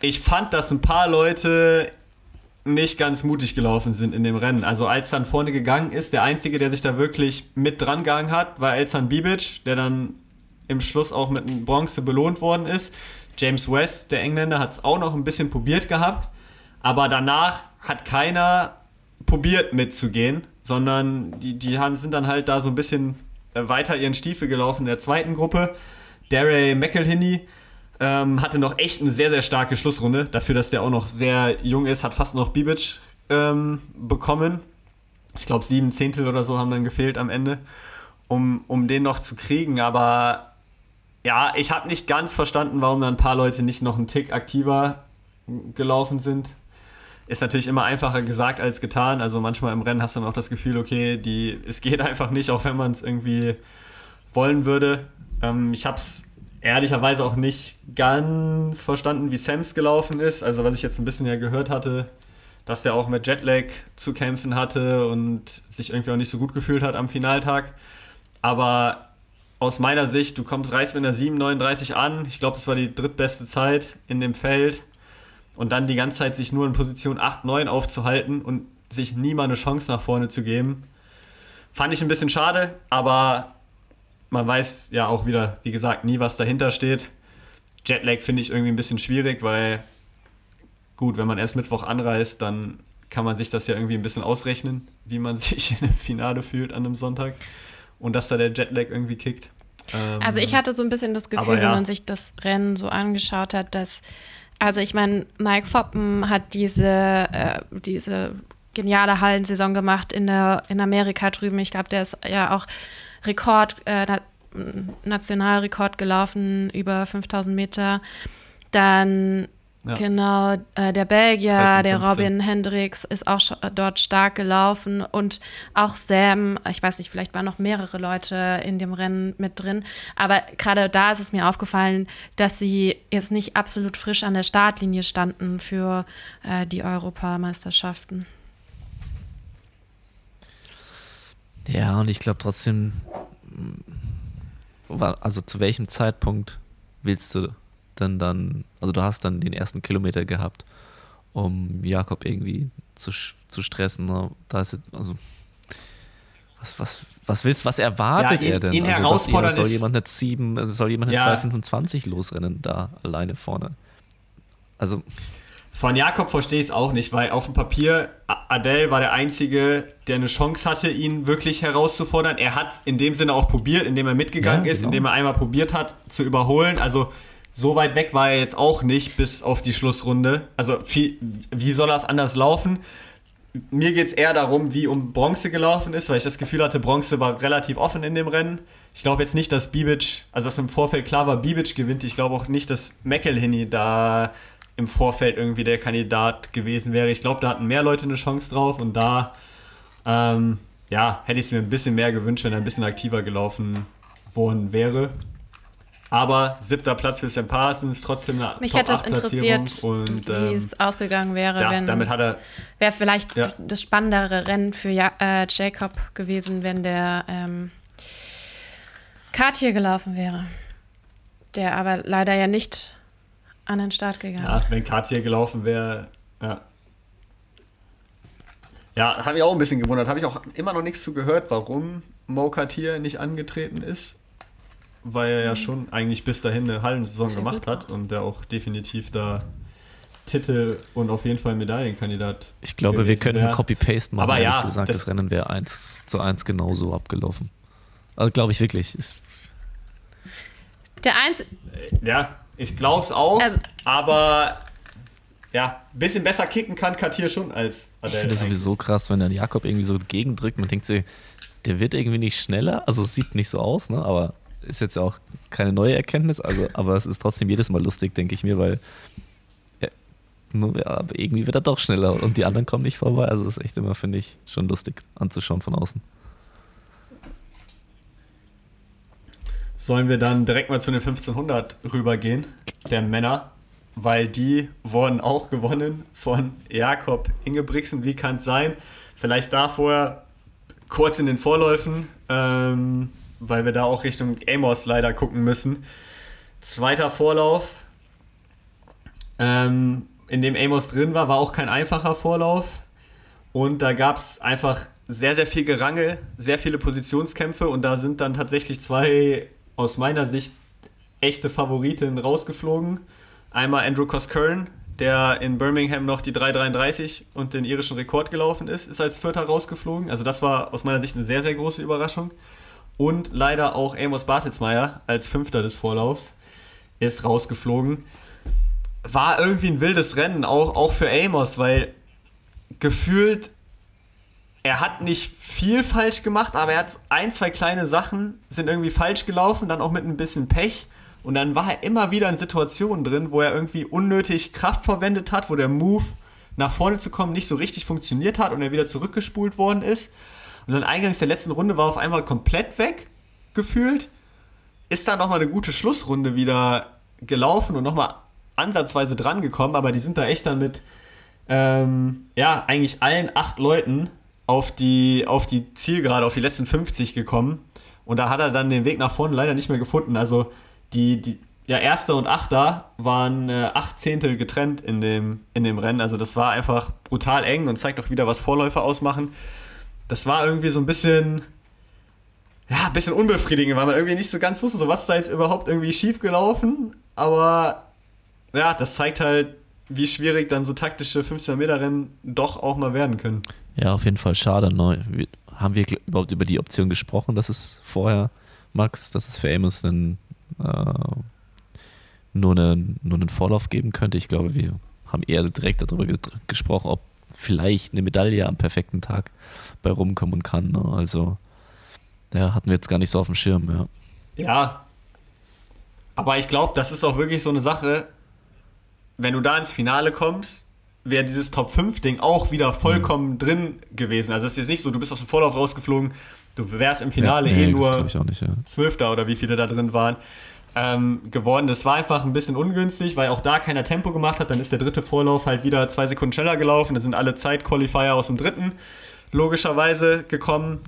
ich fand, dass ein paar Leute nicht ganz mutig gelaufen sind in dem Rennen. Also als dann vorne gegangen ist, der Einzige, der sich da wirklich mit dran gegangen hat, war Elsan Bibic, der dann im Schluss auch mit einem Bronze belohnt worden ist. James West, der Engländer, hat es auch noch ein bisschen probiert gehabt, aber danach hat keiner probiert mitzugehen, sondern die, die haben, sind dann halt da so ein bisschen weiter ihren Stiefel gelaufen in der zweiten Gruppe. Derry McElhinney ähm, hatte noch echt eine sehr, sehr starke Schlussrunde. Dafür, dass der auch noch sehr jung ist, hat fast noch Bibic ähm, bekommen. Ich glaube, sieben Zehntel oder so haben dann gefehlt am Ende, um, um den noch zu kriegen. Aber ja, ich habe nicht ganz verstanden, warum dann ein paar Leute nicht noch einen Tick aktiver gelaufen sind. Ist natürlich immer einfacher gesagt als getan. Also manchmal im Rennen hast du dann auch das Gefühl, okay, die, es geht einfach nicht, auch wenn man es irgendwie wollen würde. Ähm, ich habe es ehrlicherweise auch nicht ganz verstanden, wie Sams gelaufen ist. Also was ich jetzt ein bisschen ja gehört hatte, dass der auch mit Jetlag zu kämpfen hatte und sich irgendwie auch nicht so gut gefühlt hat am Finaltag. Aber aus meiner Sicht, du kommst, reist mit einer 7,39 an. Ich glaube, das war die drittbeste Zeit in dem Feld. Und dann die ganze Zeit sich nur in Position 8, 9 aufzuhalten und sich nie mal eine Chance nach vorne zu geben. Fand ich ein bisschen schade, aber man weiß ja auch wieder, wie gesagt, nie, was dahinter steht. Jetlag finde ich irgendwie ein bisschen schwierig, weil gut, wenn man erst Mittwoch anreist, dann kann man sich das ja irgendwie ein bisschen ausrechnen, wie man sich in einem Finale fühlt an einem Sonntag und dass da der Jetlag irgendwie kickt. Ähm, also ich hatte so ein bisschen das Gefühl, ja. wenn man sich das Rennen so angeschaut hat, dass, also ich meine, Mike Foppen hat diese, äh, diese geniale Hallensaison gemacht in, der, in Amerika drüben. Ich glaube, der ist ja auch Rekord, äh, Nationalrekord gelaufen, über 5000 Meter. Dann ja. genau äh, der Belgier, der Robin Hendricks, ist auch dort stark gelaufen und auch Sam, ich weiß nicht, vielleicht waren noch mehrere Leute in dem Rennen mit drin, aber gerade da ist es mir aufgefallen, dass sie jetzt nicht absolut frisch an der Startlinie standen für äh, die Europameisterschaften. Ja, und ich glaube trotzdem, also zu welchem Zeitpunkt willst du denn dann, also du hast dann den ersten Kilometer gehabt, um Jakob irgendwie zu, zu stressen. Ne? Da ist jetzt, also was, was, was willst was erwartet ja, ihn, er denn? Ihn also, dass, soll jemand nicht 7, soll jemand ja. 2,25 losrennen da alleine vorne? Also von Jakob verstehe ich es auch nicht, weil auf dem Papier Adele war der Einzige, der eine Chance hatte, ihn wirklich herauszufordern. Er hat es in dem Sinne auch probiert, indem er mitgegangen ja, ist, genau. indem er einmal probiert hat zu überholen. Also so weit weg war er jetzt auch nicht bis auf die Schlussrunde. Also wie, wie soll das anders laufen? mir geht es eher darum, wie um Bronze gelaufen ist, weil ich das Gefühl hatte, Bronze war relativ offen in dem Rennen. Ich glaube jetzt nicht, dass Bibic, also dass im Vorfeld klar war, Bibic gewinnt. Ich glaube auch nicht, dass McElhinney da im Vorfeld irgendwie der Kandidat gewesen wäre. Ich glaube, da hatten mehr Leute eine Chance drauf und da ähm, ja, hätte ich es mir ein bisschen mehr gewünscht, wenn er ein bisschen aktiver gelaufen worden wäre. Aber siebter Platz für Sam Parsons, trotzdem eine Mich hätte es interessiert, und, wie ähm, es ausgegangen wäre, ja, wenn damit hat er wäre vielleicht Ja. das spannendere Rennen für ja äh, Jacob gewesen, wenn der ähm, Cartier gelaufen wäre. Der aber leider ja nicht an den Start gegangen. Ja, wenn Cartier gelaufen wäre, ja. Ja, habe ich auch ein bisschen gewundert. Habe ich auch immer noch nichts zu gehört, warum Mo Cartier nicht angetreten ist. Weil er ja schon eigentlich bis dahin eine Hallensaison Sehr gemacht hat und der auch definitiv da Titel und auf jeden Fall Medaillenkandidat. Ich glaube, wir können. Copy-Paste machen, Aber ehrlich ja, gesagt. Das, das- Rennen wäre 1 zu 1 genauso abgelaufen. Also glaube ich wirklich. Ist, Der Eins, Ja, ich glaube es auch, Also- aber ja, ein bisschen besser kicken kann Cartier schon als ich Adele. finde es sowieso krass, wenn dann Jakob irgendwie so gegendrückt. Man denkt sich, der wird irgendwie nicht schneller. Also es sieht nicht so aus, ne? aber ist jetzt auch keine neue Erkenntnis. Also, aber es ist trotzdem jedes Mal lustig, denke ich mir, weil ja, nur- ja, aber irgendwie wird er doch schneller und die anderen kommen nicht vorbei. Also es ist echt immer, finde ich, schon lustig anzuschauen von außen. Sollen wir dann direkt mal zu den 1500 rübergehen, der Männer, weil die wurden auch gewonnen von Jakob Ingebrigtsen. Wie kann es sein? Vielleicht da vorher kurz in den Vorläufen, ähm, weil wir da auch Richtung Amos leider gucken müssen. Zweiter Vorlauf, ähm, in dem Amos drin war, war auch kein einfacher Vorlauf. Und da gab es einfach sehr, sehr viel Gerangel, sehr viele Positionskämpfe und da sind dann tatsächlich zwei aus meiner Sicht echte Favoriten rausgeflogen. Einmal Andrew Coskern, der in Birmingham noch die 3,33 und den irischen Rekord gelaufen ist, ist als Vierter rausgeflogen. Also das war aus meiner Sicht eine sehr, sehr große Überraschung. Und leider auch Amos Bartelsmeyer als Fünfter des Vorlaufs ist rausgeflogen. War irgendwie ein wildes Rennen, auch, auch für Amos, weil gefühlt, er hat nicht viel falsch gemacht, aber er hat ein, zwei kleine Sachen sind irgendwie falsch gelaufen, dann auch mit ein bisschen Pech. Und dann war er immer wieder in Situationen drin, wo er irgendwie unnötig Kraft verwendet hat, wo der Move nach vorne zu kommen nicht so richtig funktioniert hat und er wieder zurückgespult worden ist. Und dann eingangs der letzten Runde war er auf einmal komplett weg, gefühlt. Ist dann nochmal eine gute Schlussrunde wieder gelaufen und nochmal ansatzweise dran gekommen, aber die sind da echt dann mit ähm, ja, eigentlich allen acht Leuten auf die, auf die Zielgerade, auf die letzten 50 gekommen. Und da hat er dann den Weg nach vorne leider nicht mehr gefunden. Also die, die ja, Erster und Achter waren äh, acht Zehntel getrennt in dem, in dem Rennen. Also das war einfach brutal eng und zeigt auch wieder, was Vorläufer ausmachen. Das war irgendwie so ein bisschen, ja, ein bisschen unbefriedigend, weil man irgendwie nicht so ganz wusste, so was ist da jetzt überhaupt irgendwie schief gelaufen. Aber ja, das zeigt halt, wie schwierig dann so taktische 15-Meter-Rennen doch auch mal werden können. Ja, auf jeden Fall schade. Ne? Haben wir überhaupt über die Option gesprochen, dass es vorher, Max, dass es für Amos einen, äh, nur, einen, nur einen Vorlauf geben könnte? Ich glaube, wir haben eher direkt darüber ge gesprochen, ob vielleicht eine Medaille am perfekten Tag bei rumkommen kann. Ne? Also, ja, hatten wir jetzt gar nicht so auf dem Schirm. Ja. Ja. Aber ich glaube, das ist auch wirklich so eine Sache, wenn du da ins Finale kommst, wäre dieses Top 5-Ding auch wieder vollkommen drin gewesen. Also es ist jetzt nicht so, du bist aus dem Vorlauf rausgeflogen, du wärst im Finale ja, eh nee, das nur nicht. Ja. Zwölfter oder wie viele da drin waren, ähm, geworden. Das war einfach ein bisschen ungünstig, weil auch da keiner Tempo gemacht hat. Dann ist der dritte Vorlauf halt wieder zwei Sekunden schneller gelaufen. Da sind alle Zeitqualifier aus dem dritten logischerweise gekommen.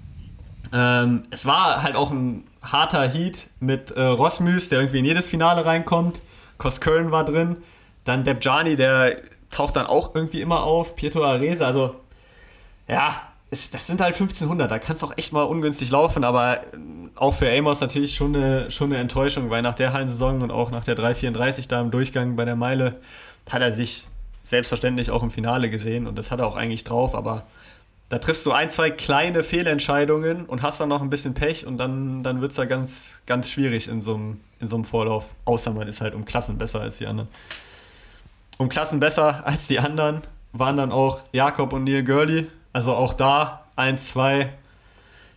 Ähm, es war halt auch ein harter Heat mit äh, Rosmüs, der irgendwie in jedes Finale reinkommt. Kosköln war drin. Dann Debjani, der taucht dann auch irgendwie immer auf. Pietro Arese, also ja, es, das sind halt 1500, da kann es auch echt mal ungünstig laufen, aber äh, auch für Amos natürlich schon eine, schon eine Enttäuschung, weil nach der Hallensaison und auch nach der 334 da im Durchgang bei der Meile hat er sich selbstverständlich auch im Finale gesehen und das hat er auch eigentlich drauf, aber da triffst du ein, zwei kleine Fehlentscheidungen und hast dann noch ein bisschen Pech und dann, dann wird es da ganz, ganz schwierig in so, einem, in so einem Vorlauf, außer man ist halt um Klassen besser als die anderen. Um Klassen besser als die anderen waren dann auch Jakob und Neil Gurley Also auch da 1-2,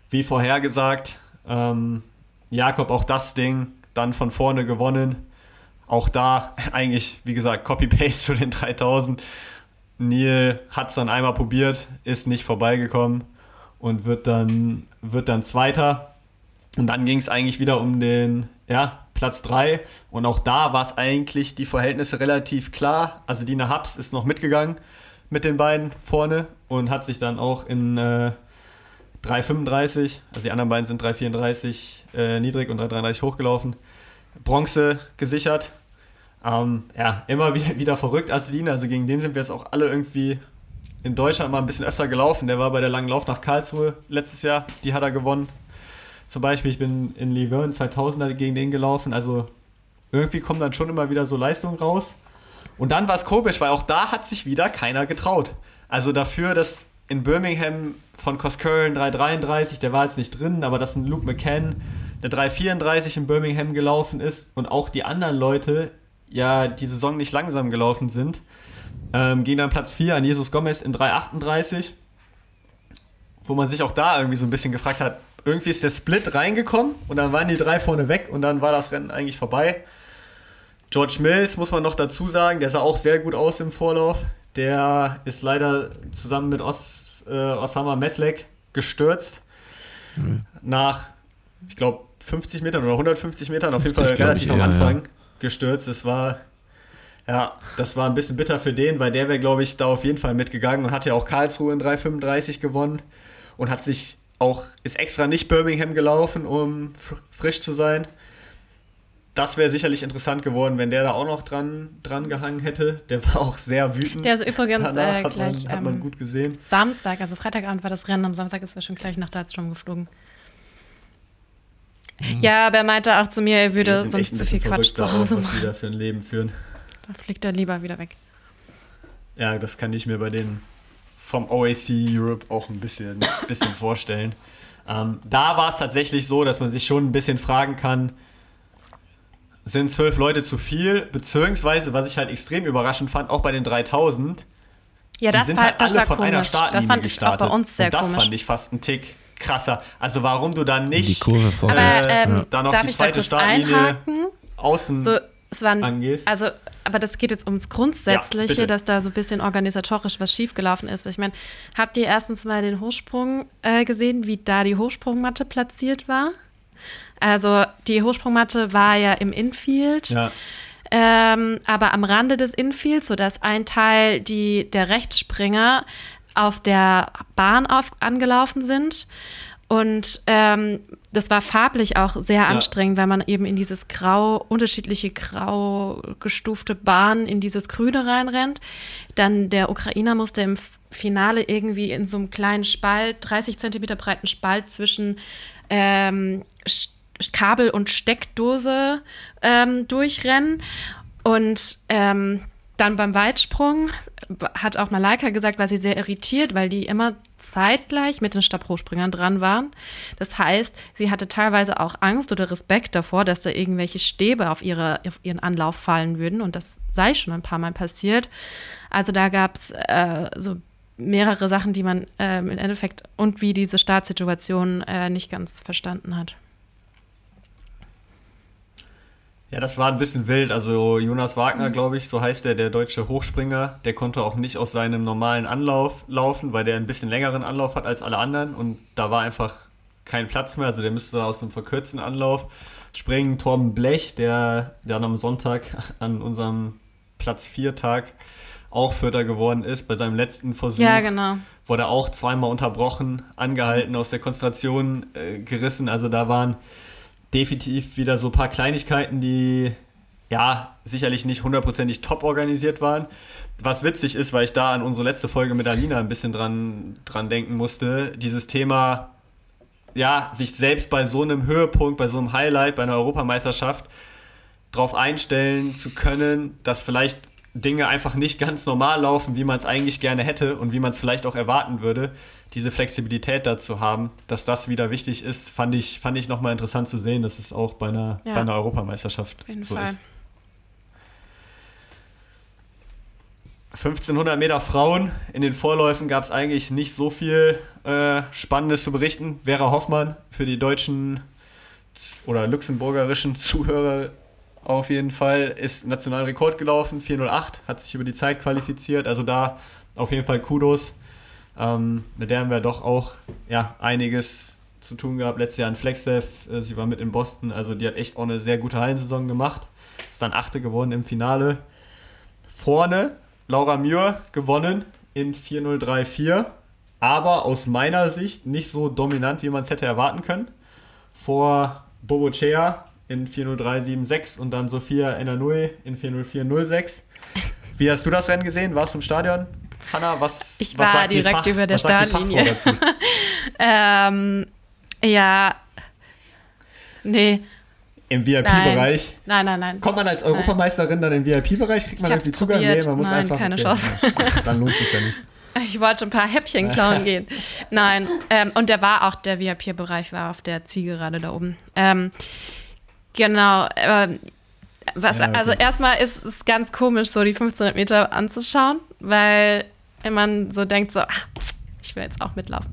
wie vorhergesagt. Ähm, Jakob auch das Ding dann von vorne gewonnen. Auch da eigentlich, wie gesagt, Copy-Paste zu den 3000. Neil hat es dann einmal probiert, ist nicht vorbeigekommen und wird dann, wird dann Zweiter. Und dann ging es eigentlich wieder um den ja, Platz 3. Und auch da war es eigentlich die Verhältnisse relativ klar. Also Dina Hubs ist noch mitgegangen mit den beiden vorne und hat sich dann auch in äh, 3,35, also die anderen beiden sind 3,34 äh, niedrig und 3,33 hochgelaufen, Bronze gesichert. Ähm, ja, immer wieder, wieder verrückt Aslin, also gegen den sind wir jetzt auch alle irgendwie in Deutschland mal ein bisschen öfter gelaufen. Der war bei der langen Lauf nach Karlsruhe letztes Jahr, die hat er gewonnen. Zum Beispiel, ich bin in Livern 2000er gegen den gelaufen, also irgendwie kommen dann schon immer wieder so Leistungen raus. Und dann war es komisch, weil auch da hat sich wieder keiner getraut. Also dafür, dass in Birmingham von Coscurl 3,33, der war jetzt nicht drin, aber dass ein Luke McCann der 3,34 in Birmingham gelaufen ist und auch die anderen Leute ja die Saison nicht langsam gelaufen sind, ähm, ging dann Platz 4 an Jesus Gomez in 3,38, wo man sich auch da irgendwie so ein bisschen gefragt hat, irgendwie ist der Split reingekommen und dann waren die drei vorne weg und dann war das Rennen eigentlich vorbei. George Mills muss man noch dazu sagen, der sah auch sehr gut aus im Vorlauf. Der ist leider zusammen mit Os, äh, Osama Meslek gestürzt. Mhm. Nach, ich glaube, 50 Metern oder 150 Metern, 50, auf jeden Fall relativ ich, am Anfang ja. gestürzt. Das war, ja, das war ein bisschen bitter für den, weil der wäre, glaube ich, da auf jeden Fall mitgegangen und hat ja auch Karlsruhe in 3,35 gewonnen und hat sich auch, ist extra nicht Birmingham gelaufen, um frisch zu sein das wäre sicherlich interessant geworden, wenn der da auch noch dran, dran gehangen hätte. Der war auch sehr wütend. Der ist übrigens äh, hat gleich. Man, hat man ähm, gut gesehen. Samstag, also Freitagabend war das Rennen, am Samstag ist er schon gleich nach Dalstrom geflogen. Mhm. Ja, aber er meinte auch zu mir, er würde sonst zu viel Quatsch zu Hause machen. Was die da für ein Leben führen. Da fliegt er lieber wieder weg. Ja, das kann ich mir bei den vom OAC Europe auch ein bisschen, bisschen vorstellen. Ähm, da war es tatsächlich so, dass man sich schon ein bisschen fragen kann, sind zwölf Leute zu viel, beziehungsweise, was ich halt extrem überraschend fand, auch bei den 3000. Ja, das war, halt das war komisch. Das fand ich gestartet. auch bei uns sehr Und das komisch. Das fand ich fast ein Tick krasser. Also warum du dann nicht die Kurve vor. Aber, ähm, ja. dann noch darf die zweite ich da kurz einhaken? außen so, es waren, angehst? Also, aber das geht jetzt ums Grundsätzliche, ja, dass da so ein bisschen organisatorisch was schiefgelaufen ist. Ich meine, habt ihr erstens mal den Hochsprung äh, gesehen, wie da die Hochsprungmatte platziert war? Also die Hochsprungmatte war ja im Infield. Ja. Ähm, aber am Rande des Infields, sodass ein Teil die, der Rechtsspringer auf der Bahn auf, angelaufen sind. Und ähm, das war farblich auch sehr anstrengend, ja. weil man eben in dieses grau, unterschiedliche grau gestufte Bahn in dieses Grüne reinrennt. Dann der Ukrainer musste im Finale irgendwie in so einem kleinen Spalt, 30 Zentimeter breiten Spalt zwischen ähm, Kabel und Steckdose ähm, durchrennen. Und ähm, dann beim Weitsprung hat auch Malaika gesagt, war sie sehr irritiert, weil die immer zeitgleich mit den Stabhochspringern dran waren. Das heißt, sie hatte teilweise auch Angst oder Respekt davor, dass da irgendwelche Stäbe auf, ihre, auf ihren Anlauf fallen würden. Und das sei schon ein paar Mal passiert. Also da gab es äh, so mehrere Sachen, die man äh, im Endeffekt und wie diese Startsituation äh, nicht ganz verstanden hat. Ja, das war ein bisschen wild. Also Jonas Wagner, mhm. glaube ich, so heißt er, der deutsche Hochspringer, der konnte auch nicht aus seinem normalen Anlauf laufen, weil der ein bisschen längeren Anlauf hat als alle anderen und da war einfach kein Platz mehr. Also der müsste aus einem verkürzten Anlauf springen. Torben Blech, der dann am Sonntag an unserem Platz 4 Tag auch Vierter geworden ist, bei seinem letzten Versuch. Ja, genau. Wurde auch zweimal unterbrochen, angehalten, aus der Konzentration äh, gerissen. Also da waren definitiv wieder so ein paar Kleinigkeiten, die ja sicherlich nicht hundertprozentig top organisiert waren. Was witzig ist, weil ich da an unsere letzte Folge mit Alina ein bisschen dran, dran denken musste, dieses Thema, ja, sich selbst bei so einem Höhepunkt, bei so einem Highlight, bei einer Europameisterschaft darauf einstellen zu können, dass vielleicht Dinge einfach nicht ganz normal laufen, wie man es eigentlich gerne hätte und wie man es vielleicht auch erwarten würde diese Flexibilität dazu haben, dass das wieder wichtig ist, fand ich, fand ich nochmal interessant zu sehen, dass es auch bei einer, ja. bei einer Europameisterschaft Auf jeden so Fall. ist. 1500 Meter Frauen. In den Vorläufen gab es eigentlich nicht so viel äh, Spannendes zu berichten. Vera Hoffmann für die deutschen oder luxemburgerischen Zuhörer auf jeden Fall ist Nationalrekord gelaufen, 408, hat sich über die Zeit qualifiziert. Also da auf jeden Fall Kudos. Ähm, mit der haben wir doch auch ja, einiges zu tun gehabt. Letztes Jahr in Flexdev, äh, sie war mit in Boston, also die hat echt auch eine sehr gute Hallensaison gemacht. Ist dann Achte geworden im Finale. Vorne Laura Muir gewonnen in 4.034, aber aus meiner Sicht nicht so dominant, wie man es hätte erwarten können. Vor Bobochea in 4.0376 und dann Sophia Enanui in 4.0406. Wie hast du das Rennen gesehen? Warst du im Stadion? Hanna, was Ich was war direkt Fach, über der Startlinie. Ähm, ja. Nee. Im VIP-Bereich. Nein, nein, nein. Kommt man als Europameisterin dann im VIP-Bereich? Kriegt man irgendwie Zugang? probiert. man muss Nein, einfach. keine Chance. Dann lohnt sich ja nicht. Ich wollte ein paar Häppchen klauen gehen. Nein, ähm, und der war auch, der VIP-Bereich war auf der Zielgerade da oben. Ähm, genau. Ähm, was, Ja, okay. Also erstmal ist es ganz komisch, so die 1500 Meter anzuschauen, weil man so denkt, so, ach, ich will jetzt auch mitlaufen.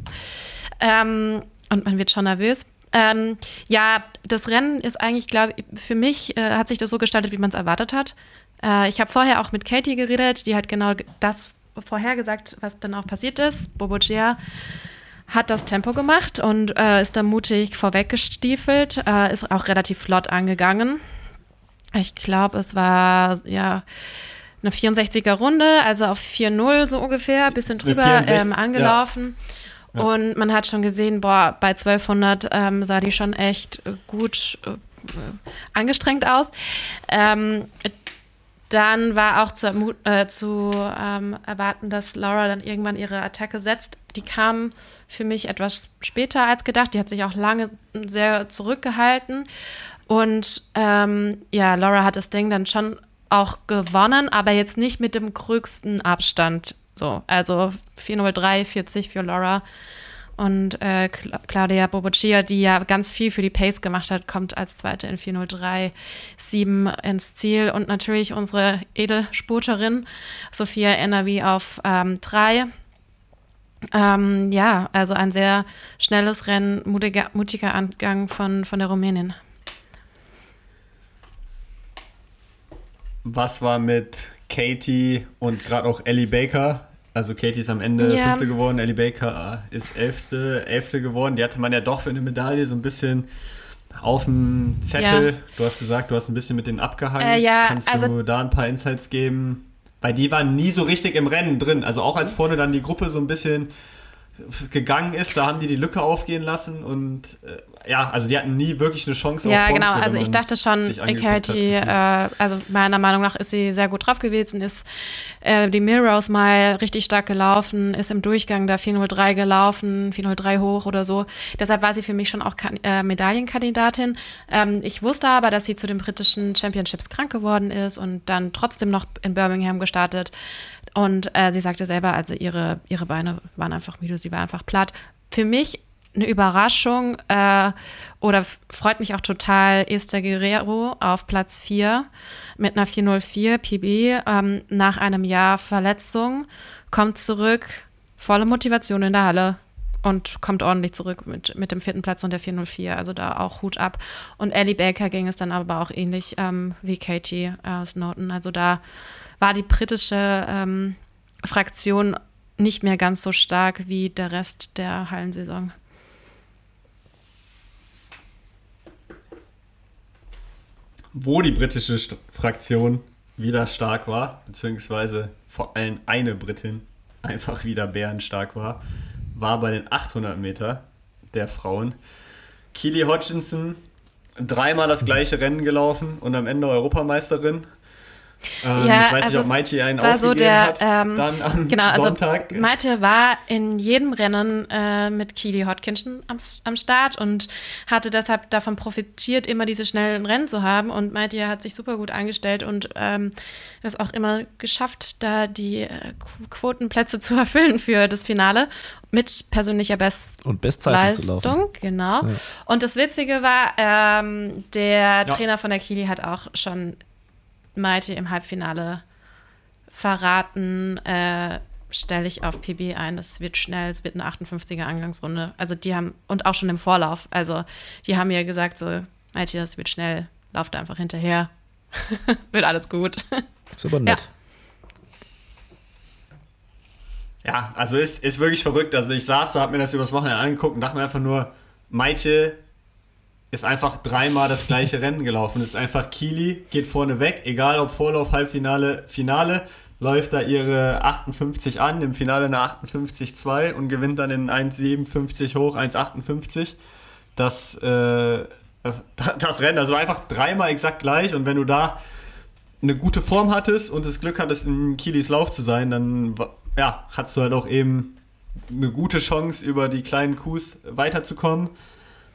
Ähm, und man wird schon nervös. Ähm, ja, das Rennen ist eigentlich, glaube ich, für mich äh, hat sich das so gestaltet, wie man es erwartet hat. Äh, ich habe vorher auch mit Katie geredet, die hat genau das vorhergesagt, was dann auch passiert ist. Bobogia hat das Tempo gemacht und äh, ist dann mutig vorweggestiefelt, äh, ist auch relativ flott angegangen. Ich glaube, es war ja eine 64er Runde, also auf 4-0 so ungefähr, bisschen drüber 64, ähm, angelaufen. Ja. Und man hat schon gesehen, boah, bei 1200 ähm, sah die schon echt gut äh, angestrengt aus. Ähm, dann war auch zu, äh, zu ähm, erwarten, dass Laura dann irgendwann ihre Attacke setzt. Die kam für mich etwas später als gedacht. Die hat sich auch lange sehr zurückgehalten. Und ähm, ja, Laura hat das Ding dann schon auch gewonnen, aber jetzt nicht mit dem größten Abstand. So, also 403, 40 für Laura. Und äh, Cla- Claudia Bobocia, die ja ganz viel für die Pace gemacht hat, kommt als Zweite in 403,7 ins Ziel. Und natürlich unsere Edelspurterin Sophia NRW auf 3. Ähm, ja, also ein sehr schnelles Rennen, mutiger, mutiger Angang von, von der Rumänin. Was war mit Katie und gerade auch Ellie Baker? Also Katie ist am Ende Ja. Fünfte geworden, Ellie Baker ist Elfte, Elfte geworden. Die hatte man ja doch für eine Medaille so ein bisschen auf dem Zettel. Ja. Du hast gesagt, du hast ein bisschen mit denen abgehangen. Äh, ja, Kannst also- du da ein paar Insights geben? Weil die waren nie so richtig im Rennen drin. Also auch als vorne dann die Gruppe so ein bisschen gegangen ist, da haben die die Lücke aufgehen lassen und äh, ja, also die hatten nie wirklich eine Chance Ja, auf genau. Also ich dachte schon, hat. äh, also meiner Meinung nach ist sie sehr gut drauf gewesen, ist äh, die Milrose mal richtig stark gelaufen, ist im Durchgang der 403 gelaufen, 403 hoch oder so. Deshalb war sie für mich schon auch kan äh, Medaillenkandidatin. Ähm, ich wusste aber, dass sie zu den britischen Championships krank geworden ist und dann trotzdem noch in Birmingham gestartet. Und äh, sie sagte selber, also ihre, ihre Beine waren einfach müde, sie war einfach platt. Für mich eine Überraschung äh, oder freut mich auch total Esther Guerrero auf Platz 4 mit einer 404 PB ähm, nach einem Jahr Verletzung, kommt zurück, volle Motivation in der Halle und kommt ordentlich zurück mit, mit dem vierten Platz und der 404, also da auch Hut ab. Und Ellie Baker ging es dann aber auch ähnlich ähm, wie Katie äh, Snowden, also da war die britische ähm, Fraktion nicht mehr ganz so stark wie der Rest der Hallensaison. wo die britische St Fraktion wieder stark war, beziehungsweise vor allem eine Britin einfach wieder bärenstark war, war bei den 800 Meter der Frauen. Keely Hodgkinson dreimal das gleiche Rennen gelaufen und am Ende Europameisterin. Ähm, Ja, ich weiß also nicht, ob es Maite einen war so der, hat. ähm, dann am Genau, also Sonntag. Maite war in jedem Rennen äh, mit Keely Hodkinson am, am Start und hatte deshalb davon profitiert, immer diese schnellen Rennen zu haben. Und Maite hat sich super gut angestellt und ähm, es auch immer geschafft, da die äh, Qu- Quotenplätze zu erfüllen für das Finale mit persönlicher Best Und Bestzeiten zu laufen. Leistung, genau. Und das Witzige war, ähm, der Ja. Trainer von der Kili hat auch schon Maite im Halbfinale verraten, äh, stelle ich auf PB ein. Das wird schnell, es wird eine 58er Angangsrunde. Also die haben, und auch schon im Vorlauf. Also die haben ja gesagt, so, Maitje, das wird schnell, lauft einfach hinterher. wird alles gut. Super nett. Ja. ja, also ist, ist wirklich verrückt. Also ich saß da, hab mir das übers Wochenende angeguckt und dachte mir einfach nur, Maitje ist einfach dreimal das gleiche Rennen gelaufen. Ist einfach Kili, geht vorne weg, egal ob Vorlauf, Halbfinale, Finale läuft da ihre 58 an, im Finale eine 58,2 und gewinnt dann in 1,57 hoch, 1,58. Das, äh, das Rennen, also einfach dreimal exakt gleich und wenn du da eine gute Form hattest und das Glück hattest, in Kilis Lauf zu sein, dann ja, hattest du halt auch eben eine gute Chance, über die kleinen Kuhs weiterzukommen.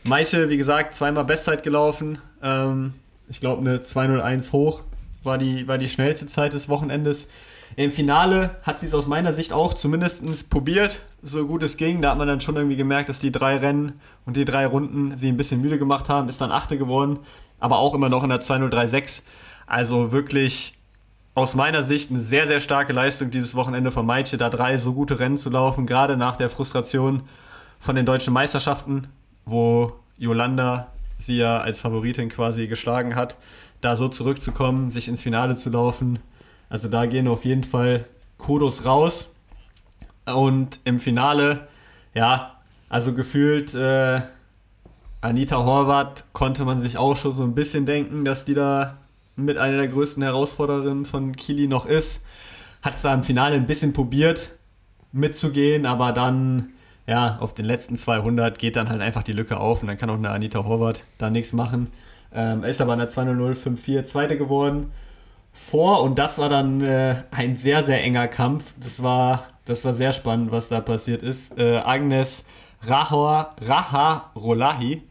Meiche, wie gesagt, zweimal Bestzeit gelaufen. Ähm, ich glaube, eine 201 hoch war die, war die schnellste Zeit des Wochenendes. Im Finale hat sie es aus meiner Sicht auch zumindest probiert, so gut es ging. Da hat man dann schon irgendwie gemerkt, dass die drei Rennen und die drei Runden sie ein bisschen müde gemacht haben. Ist dann Achte geworden, aber auch immer noch in der 2036. Also wirklich aus meiner Sicht eine sehr, sehr starke Leistung dieses Wochenende von Meitsche, da drei so gute Rennen zu laufen, gerade nach der Frustration von den deutschen Meisterschaften, wo Yolanda sie ja als Favoritin quasi geschlagen hat, da so zurückzukommen, sich ins Finale zu laufen also da gehen auf jeden Fall Kudos raus. Und im Finale, ja, also gefühlt äh, Anita Horvath konnte man sich auch schon so ein bisschen denken, dass die da mit einer der größten Herausfordererinnen von Kili noch ist. Hat es da im Finale ein bisschen probiert mitzugehen, aber dann, ja, auf den letzten 200 geht dann halt einfach die Lücke auf und dann kann auch eine Anita Horvath da nichts machen. Ähm, ist aber in der 20054 Zweite geworden vor und das war dann äh, ein sehr, sehr enger Kampf. Das war, das war sehr spannend, was da passiert ist. Äh, Agnes Rahor, Raha Rolahi,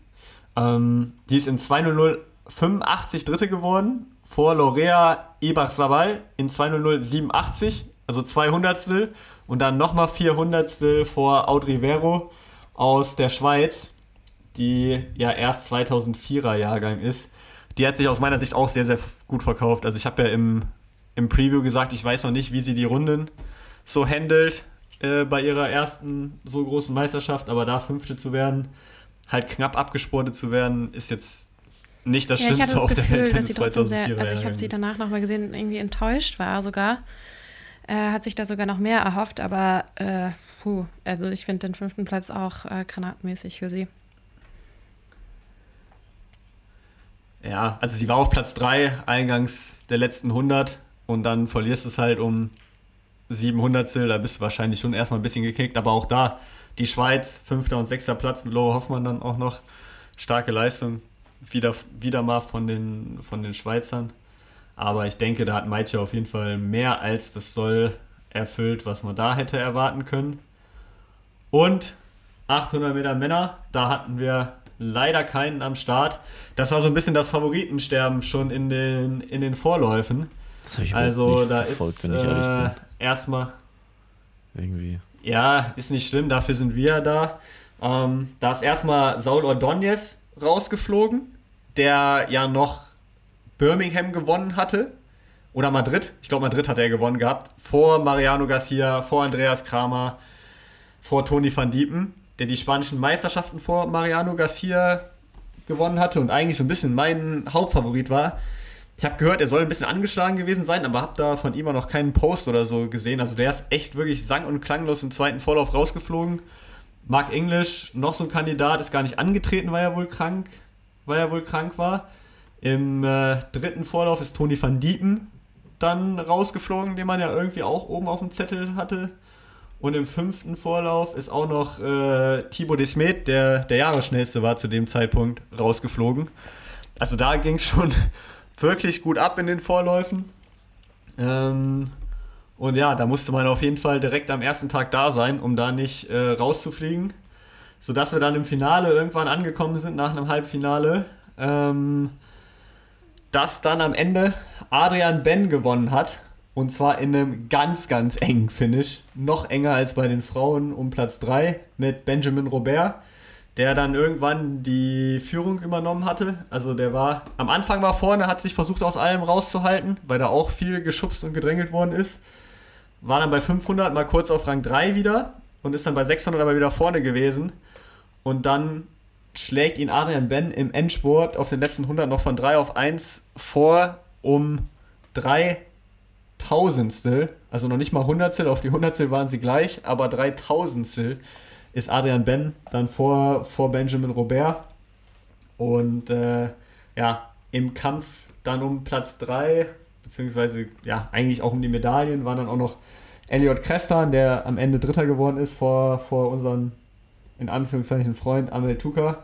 ähm, die ist in 2.0085 Dritte geworden, vor Lorea Ibach-Sabal in 2.0087, also 200 und dann nochmal 400 vor Audrey Vero aus der Schweiz, die ja erst 2004er Jahrgang ist die hat sich aus meiner Sicht auch sehr, sehr gut verkauft. Also ich habe ja im, im Preview gesagt, ich weiß noch nicht, wie sie die Runden so handelt äh, bei ihrer ersten so großen Meisterschaft, aber da Fünfte zu werden, halt knapp abgesportet zu werden, ist jetzt nicht das ja, Schlimmste ich hatte das Gefühl, dass sie trotzdem sehr, also ich habe sie danach nochmal gesehen, irgendwie enttäuscht war sogar. Äh, hat sich da sogar noch mehr erhofft, aber äh, puh, also ich finde den fünften Platz auch äh, granatmäßig für sie. Ja, also sie war auf Platz 3 eingangs der letzten 100 und dann verlierst es halt um 700 da bist du wahrscheinlich schon erstmal ein bisschen gekickt, aber auch da die Schweiz, 5. und 6. Platz mit Laura Hoffmann dann auch noch. Starke Leistung, wieder, wieder mal von den, von den Schweizern. Aber ich denke, da hat Meitje auf jeden Fall mehr als das Soll erfüllt, was man da hätte erwarten können. Und 800 Meter Männer, da hatten wir leider keinen am Start. Das war so ein bisschen das Favoritensterben schon in den, in den Vorläufen. Das habe ich also nicht da ist, wenn ich ehrlich bin. Äh, erstmal. Irgendwie. Ja, ist nicht schlimm, dafür sind wir da. Ähm, da ist erstmal Saul Ordonez rausgeflogen, der ja noch Birmingham gewonnen hatte. Oder Madrid. Ich glaube, Madrid hat er gewonnen gehabt. Vor Mariano Garcia, vor Andreas Kramer, vor Toni van Diepen der die spanischen Meisterschaften vor Mariano Garcia gewonnen hatte und eigentlich so ein bisschen mein Hauptfavorit war. Ich habe gehört, er soll ein bisschen angeschlagen gewesen sein, aber habe da von ihm auch noch keinen Post oder so gesehen. Also der ist echt wirklich sang- und klanglos im zweiten Vorlauf rausgeflogen. Mark English, noch so ein Kandidat, ist gar nicht angetreten, weil er wohl krank, weil er wohl krank war. Im äh, dritten Vorlauf ist Toni van Diepen dann rausgeflogen, den man ja irgendwie auch oben auf dem Zettel hatte. Und im fünften Vorlauf ist auch noch äh, Thibaut Desmet, der der Jahresschnellste war zu dem Zeitpunkt, rausgeflogen. Also da ging es schon wirklich gut ab in den Vorläufen. Ähm, und ja, da musste man auf jeden Fall direkt am ersten Tag da sein, um da nicht äh, rauszufliegen. Sodass wir dann im Finale irgendwann angekommen sind, nach einem Halbfinale. Ähm, dass dann am Ende Adrian Ben gewonnen hat und zwar in einem ganz, ganz engen Finish. Noch enger als bei den Frauen um Platz 3 mit Benjamin Robert, der dann irgendwann die Führung übernommen hatte. Also der war am Anfang war vorne, hat sich versucht aus allem rauszuhalten, weil da auch viel geschubst und gedrängelt worden ist. War dann bei 500 mal kurz auf Rang 3 wieder und ist dann bei 600 aber wieder vorne gewesen. Und dann schlägt ihn Adrian Ben im Endspurt auf den letzten 100 noch von 3 auf 1 vor um 3 Tausendstel, also noch nicht mal Hundertstel, auf die Hundertstel waren sie gleich, aber 3 Tausendstel ist Adrian Ben dann vor, vor Benjamin Robert. Und äh, ja, im Kampf dann um Platz 3, beziehungsweise ja, eigentlich auch um die Medaillen, war dann auch noch Elliot Krestan, der am Ende Dritter geworden ist vor, vor unseren, in Anführungszeichen, Freund Amel Tuka.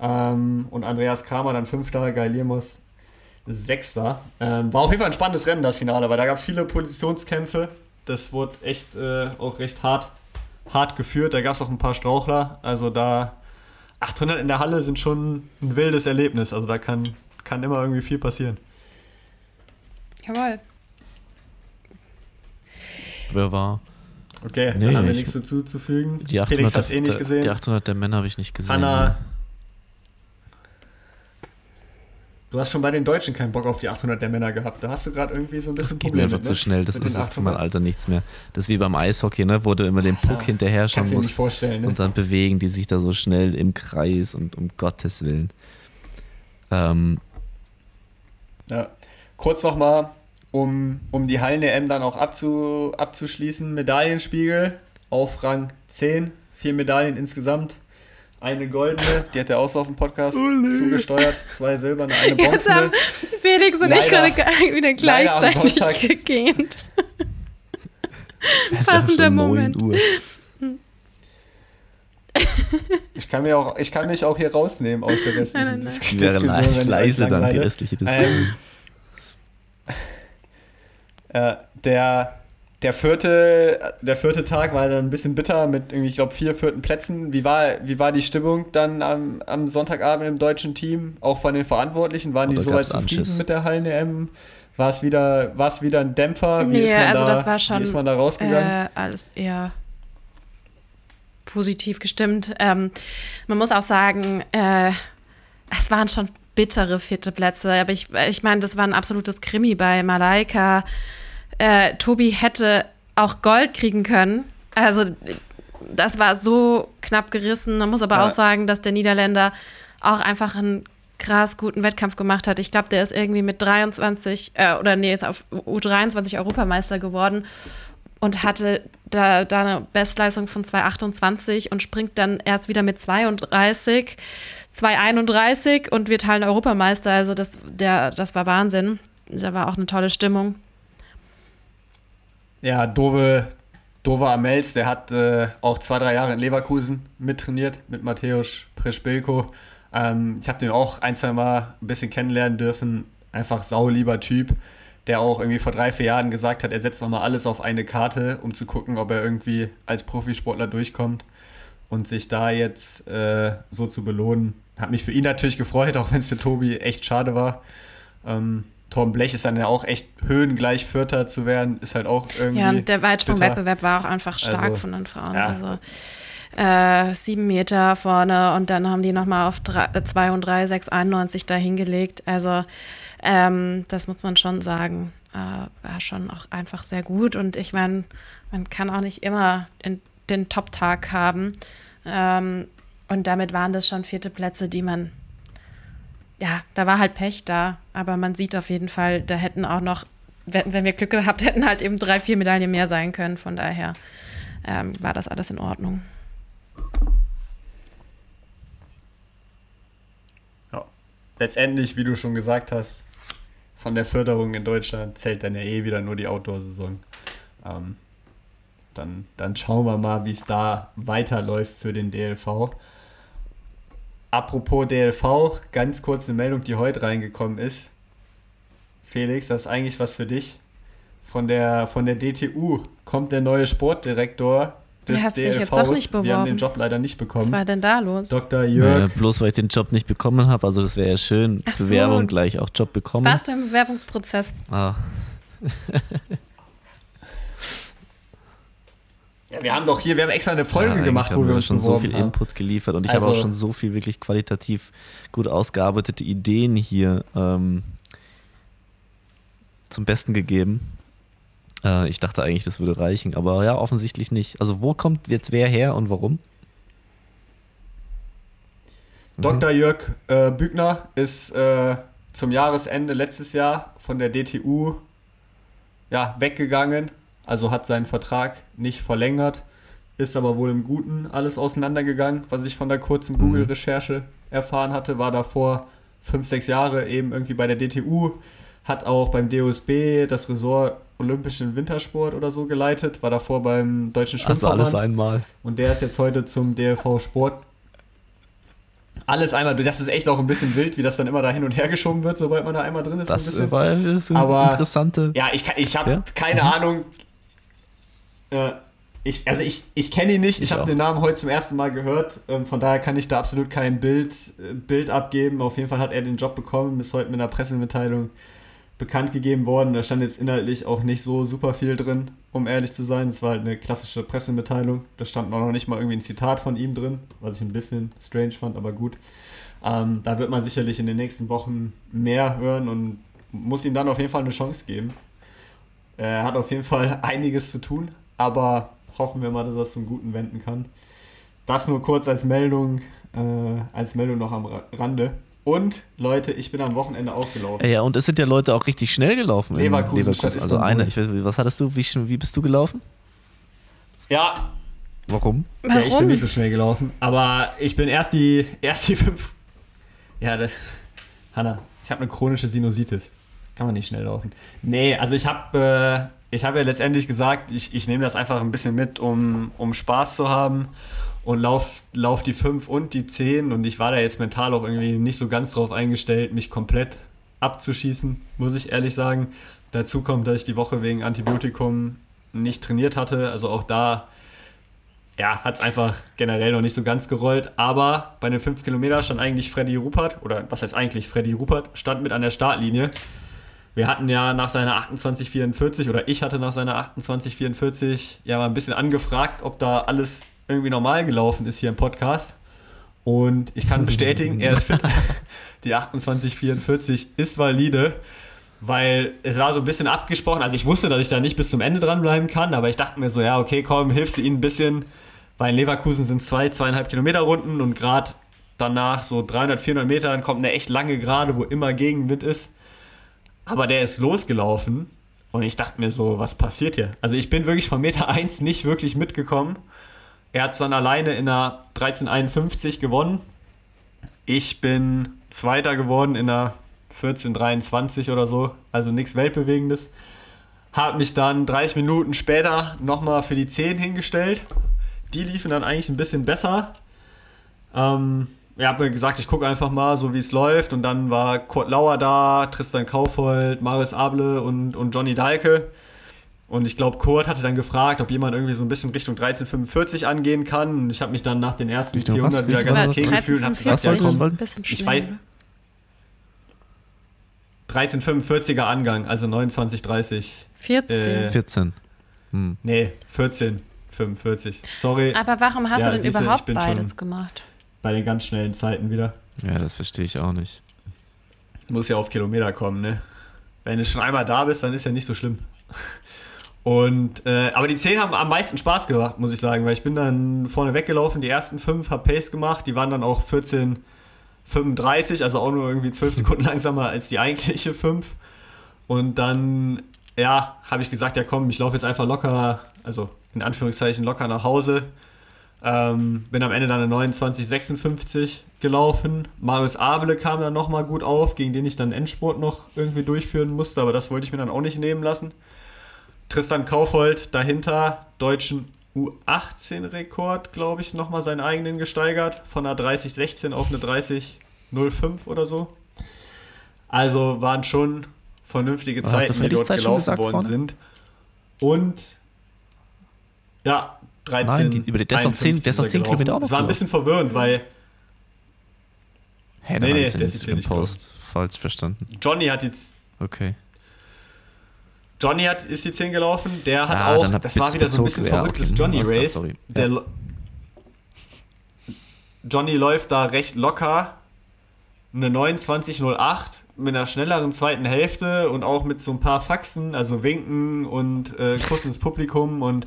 Ähm, und Andreas Kramer dann Fünfter, Guy Lemos Sechster. Ähm, war auf jeden Fall ein spannendes Rennen, das Finale, weil da gab es viele Positionskämpfe. Das wurde echt äh, auch recht hart hart geführt. Da gab es auch ein paar Strauchler. Also da 800 in der Halle sind schon ein wildes Erlebnis. Also da kann, kann immer irgendwie viel passieren. Jawohl. Wer war? Okay, Nee, dann haben wir ich- nichts dazuzufügen. Die Felix 800, hat es eh nicht der, gesehen. Die 800 der Männer habe ich nicht gesehen. Anna, ne. du hast schon bei den Deutschen keinen Bock auf die 800 der Männer gehabt. Da hast du gerade irgendwie so ein bisschen Das geht mir einfach mit, zu ne? schnell. Das ist für mein 800. Alter nichts mehr. Das ist wie beim Eishockey, ne? wo du immer den Puck Ja, hinterher schauen dir nicht musst. vorstellen, ne? Und dann bewegen die sich da so schnell im Kreis und um Gottes Willen. Ähm, Ja. Kurz nochmal, um, um die Hallen-EM dann auch abzu, abzuschließen. Medaillenspiegel auf Rang 10. Vier Medaillen insgesamt. Eine goldene, die hat er auch so auf dem Podcast zugesteuert. Zwei silberne, eine Jetzt haben bronzene. Felix und ich Leider- gerade ge- wieder gleichzeitig gegähnt. Passender schon 9 Moment. Ich kann, mir auch, ich kann mich auch hier rausnehmen aus der restlichen Nein, nein, nein. Dis- Die wäre Diskussion, ich leise euch dann, die restliche Diskussion. Äh, der, der, vierte, der vierte Tag war dann ein bisschen bitter mit irgendwie, ich glaube, vier vierten Plätzen. Wie war, wie war die Stimmung dann am, am Sonntagabend im deutschen Team? Auch von den Verantwortlichen? Waren die Oder soweit gab's zufrieden Anschiss? mit der Hallen-EM? War es wieder, war es wieder ein Dämpfer? Wie Nee, ist man also da, das war schon, Wie ist man da rausgegangen? Äh, alles eher positiv gestimmt. Ähm, man muss auch sagen, äh, es waren schon bittere vierte Plätze, aber ich, ich meine, das war ein absolutes Krimi bei Malaika. Äh, Tobi hätte auch Gold kriegen können. Also das war so knapp gerissen. Man muss aber Ja. auch sagen, dass der Niederländer auch einfach einen krass guten Wettkampf gemacht hat. Ich glaube, der ist irgendwie mit 23 äh, oder nee, jetzt auf U23 Europameister geworden und hatte da, da eine Bestleistung von 2,28 und springt dann erst wieder mit 32, 2,31 und wird halt Europameister. Also das, der, das war Wahnsinn. Da war auch eine tolle Stimmung. Ja, Dove, Dove Amels, der hat äh, auch zwei, drei Jahre in Leverkusen mittrainiert mit Mateusz Preschbilko. Ähm, ich habe den auch ein, zwei Mal ein bisschen kennenlernen dürfen. Einfach saulieber Typ, der auch irgendwie vor drei, vier Jahren gesagt hat, er setzt nochmal alles auf eine Karte, um zu gucken, ob er irgendwie als Profisportler durchkommt. Und sich da jetzt äh, so zu belohnen, hat mich für ihn natürlich gefreut, auch wenn es für Tobi echt schade war. Ähm, Torben Blech ist dann ja auch echt höhengleich Vierter zu werden, ist halt auch irgendwie. Ja, und der. Weitsprungwettbewerb war auch einfach stark Also, von den Frauen. ja. Also äh, sieben Meter vorne und dann haben die nochmal auf drei, äh, 2 und 3, 6, 91 da hingelegt. Also ähm, das muss man schon sagen. Äh, war schon auch einfach sehr gut. Und ich meine, man kann auch nicht immer den, den Top-Tag haben. Ähm, und damit waren das schon vierte Plätze, die man ja, da war halt Pech da, aber man sieht auf jeden Fall, da hätten auch noch, wenn, wenn wir Glück gehabt hätten, halt eben drei, vier Medaillen mehr sein können. Von daher ähm, war das alles in Ordnung. Ja. Letztendlich, wie du schon gesagt hast, von der Förderung in Deutschland zählt dann ja eh wieder nur die Outdoor-Saison. Ähm, dann, dann schauen wir mal, wie es da weiterläuft für den DLV. Apropos DLV, ganz kurz eine Meldung, die heute reingekommen ist. Felix, das ist eigentlich was für dich. Von der, von der DTU kommt der neue Sportdirektor des Du hast dich DLVs. jetzt doch nicht Wir haben beworben. den Job leider nicht Was bekommen. war denn da los? Dr. Naja, Jörg bloß weil ich den Job nicht bekommen habe, also das wäre ja schön. Ach so. Bewerbung gleich auch Job bekommen. Warst du im Bewerbungsprozess? Ah, Ja, wir haben doch hier, wir haben extra eine Folge Ja, gemacht, wo wir uns schon so viel haben. Input geliefert und ich habe auch Also- schon so viel wirklich qualitativ gut ausgearbeitete Ideen hier ähm, zum Besten gegeben. Äh, ich dachte eigentlich, das würde reichen, aber ja, offensichtlich nicht. Also wo kommt jetzt wer her und warum? Dr. Jörg äh, Bügner ist äh, zum Jahresende letztes Jahr von der DTU ja, weggegangen, also hat seinen Vertrag nicht verlängert, ist aber wohl im Guten alles auseinandergegangen, was ich von der kurzen Google-Recherche erfahren hatte, war davor fünf, sechs Jahre eben irgendwie bei der DTU, hat auch beim DOSB das Ressort Olympischen Wintersport oder so geleitet, war davor beim Deutschen Also Schwimmverband. alles einmal. Und der ist jetzt heute zum DLV Sport. Alles einmal, das ist echt auch ein bisschen wild, wie das dann immer da hin und her geschoben wird, sobald man da einmal drin ist. so ein Das war ist eine Aber- interessante. Ja, ich, ich habe Ja? keine Ahnung. Äh, ich, also ich, ich kenne ihn nicht, ich, Ich habe den Namen heute zum ersten Mal gehört. Ähm, von daher kann ich da absolut kein Bild, äh, Bild abgeben. Auf jeden Fall hat er den Job bekommen, ist heute mit einer Pressemitteilung bekannt gegeben worden. Da stand jetzt inhaltlich auch nicht so super viel drin, um ehrlich zu sein. Es war halt eine klassische Pressemitteilung. Da stand noch nicht mal irgendwie ein Zitat von ihm drin, was ich ein bisschen strange fand, aber gut. Ähm, da wird man sicherlich in den nächsten Wochen mehr hören und muss ihm dann auf jeden Fall eine Chance geben. Er hat auf jeden Fall einiges zu tun, aber hoffen wir mal, dass es zum Guten wenden kann. Das nur kurz als Meldung, äh, als Meldung noch am Ra- Rande. Und Leute, ich bin am Wochenende auch gelaufen. Ja, und es sind ja Leute auch richtig schnell gelaufen Leverkusen Leverkusen. Also einer, ich weiß, was hattest du? Wie, wie bist du gelaufen? Ja, Warum? Ja, ich bin Warum? nicht so schnell gelaufen. Aber ich bin erst die, erst die fünf. Ja, das, Hanna, ich habe eine chronische Sinusitis. Kann man nicht schnell laufen. Nee, also ich habe äh, ich hab ja letztendlich gesagt, ich, ich nehme das einfach ein bisschen mit, um, um Spaß zu haben. Und lauf, lauf die 5 und die 10. Und ich war da jetzt mental auch irgendwie nicht so ganz drauf eingestellt, mich komplett abzuschießen, muss ich ehrlich sagen. Dazu kommt, dass ich die Woche wegen Antibiotikum nicht trainiert hatte. Also auch da ja, hat es einfach generell noch nicht so ganz gerollt. Aber bei den 5 Kilometer stand eigentlich Freddy Rupert, oder was heißt eigentlich Freddy Rupert, stand mit an der Startlinie. Wir hatten ja nach seiner 28,44 oder ich hatte nach seiner 28,44 ja mal ein bisschen angefragt, ob da alles irgendwie normal gelaufen ist hier im Podcast. Und ich kann bestätigen, er ist fit. Die 28,44 ist valide, weil es war so ein bisschen abgesprochen. Also ich wusste, dass ich da nicht bis zum Ende dranbleiben kann, aber ich dachte mir so, ja, okay, komm, hilfst du ihnen ein bisschen, weil in Leverkusen sind zwei, zweieinhalb Kilometer Runden und gerade danach so 300, 400 Metern kommt eine echt lange Gerade, wo immer Gegenwind ist. Aber der ist losgelaufen und ich dachte mir so, was passiert hier? Also ich bin wirklich von Meter 1 nicht wirklich mitgekommen. Er hat es dann alleine in einer 1351 gewonnen. Ich bin Zweiter geworden in einer 1423 oder so, also nichts Weltbewegendes. Habe mich dann 30 Minuten später nochmal für die 10 hingestellt. Die liefen dann eigentlich ein bisschen besser. Ähm, ich habe mir gesagt, ich gucke einfach mal, so wie es läuft. Und dann war Kurt Lauer da, Tristan Kaufold, Marius Able und, und Johnny Dahlke. Und ich glaube, Kurt hatte dann gefragt, ob jemand irgendwie so ein bisschen Richtung 1345 angehen kann. Und ich habe mich dann nach den ersten Richtung 400 was? wieder ganz okay gefühlt und habe gesagt, ja, komm, wollen? Bisschen ich weiß. 1345er Angang, also 2930. 14. Äh, 14. Hm. Nee, 1445. Sorry, Aber warum hast Ja, du denn überhaupt beides schon- gemacht? Bei den ganz schnellen Zeiten wieder. Ja, das verstehe ich auch nicht. Muss ja auf Kilometer kommen, ne? Wenn du schon einmal da bist, dann ist ja nicht so schlimm. Und, äh, aber die 10 haben am meisten Spaß gemacht, muss ich sagen, weil ich bin dann vorne weggelaufen, die ersten 5 habe Pace gemacht, die waren dann auch 14,35, also auch nur irgendwie 12 Sekunden langsamer als die eigentliche 5. Und dann, ja, habe ich gesagt, ja komm, ich laufe jetzt einfach locker, also in Anführungszeichen locker nach Hause. Ähm, bin am Ende dann eine 29,56 gelaufen. Marius Abele kam dann nochmal gut auf, gegen den ich dann Endspurt noch irgendwie durchführen musste, aber das wollte ich mir dann auch nicht nehmen lassen. Tristan Kaufold dahinter, deutschen U18-Rekord, glaube ich, nochmal seinen eigenen gesteigert, von einer 30,16 auf eine 30,05 oder so. Also waren schon vernünftige Zeiten, die dort schon gelaufen worden vorne? sind. Und ja, 13. Nein, die- über der ist noch 10 der ist noch 10 gelaufen. Kilometer auch noch Es war ein bisschen verwirrend, weil Hä, Nee, dann nee, nee, ist der Instagram-Post falsch verstanden. Johnny hat jetzt Okay. Johnny hat, ist die 10 gelaufen, der hat Ah, auch, hab- das war wieder so ein bisschen ja, verrücktes okay, Johnny Race. sorry. Der Ja. Johnny läuft da recht locker, eine 29,08 mit einer schnelleren zweiten Hälfte und auch mit so ein paar Faxen, also Winken und äh, Kuss ins Publikum und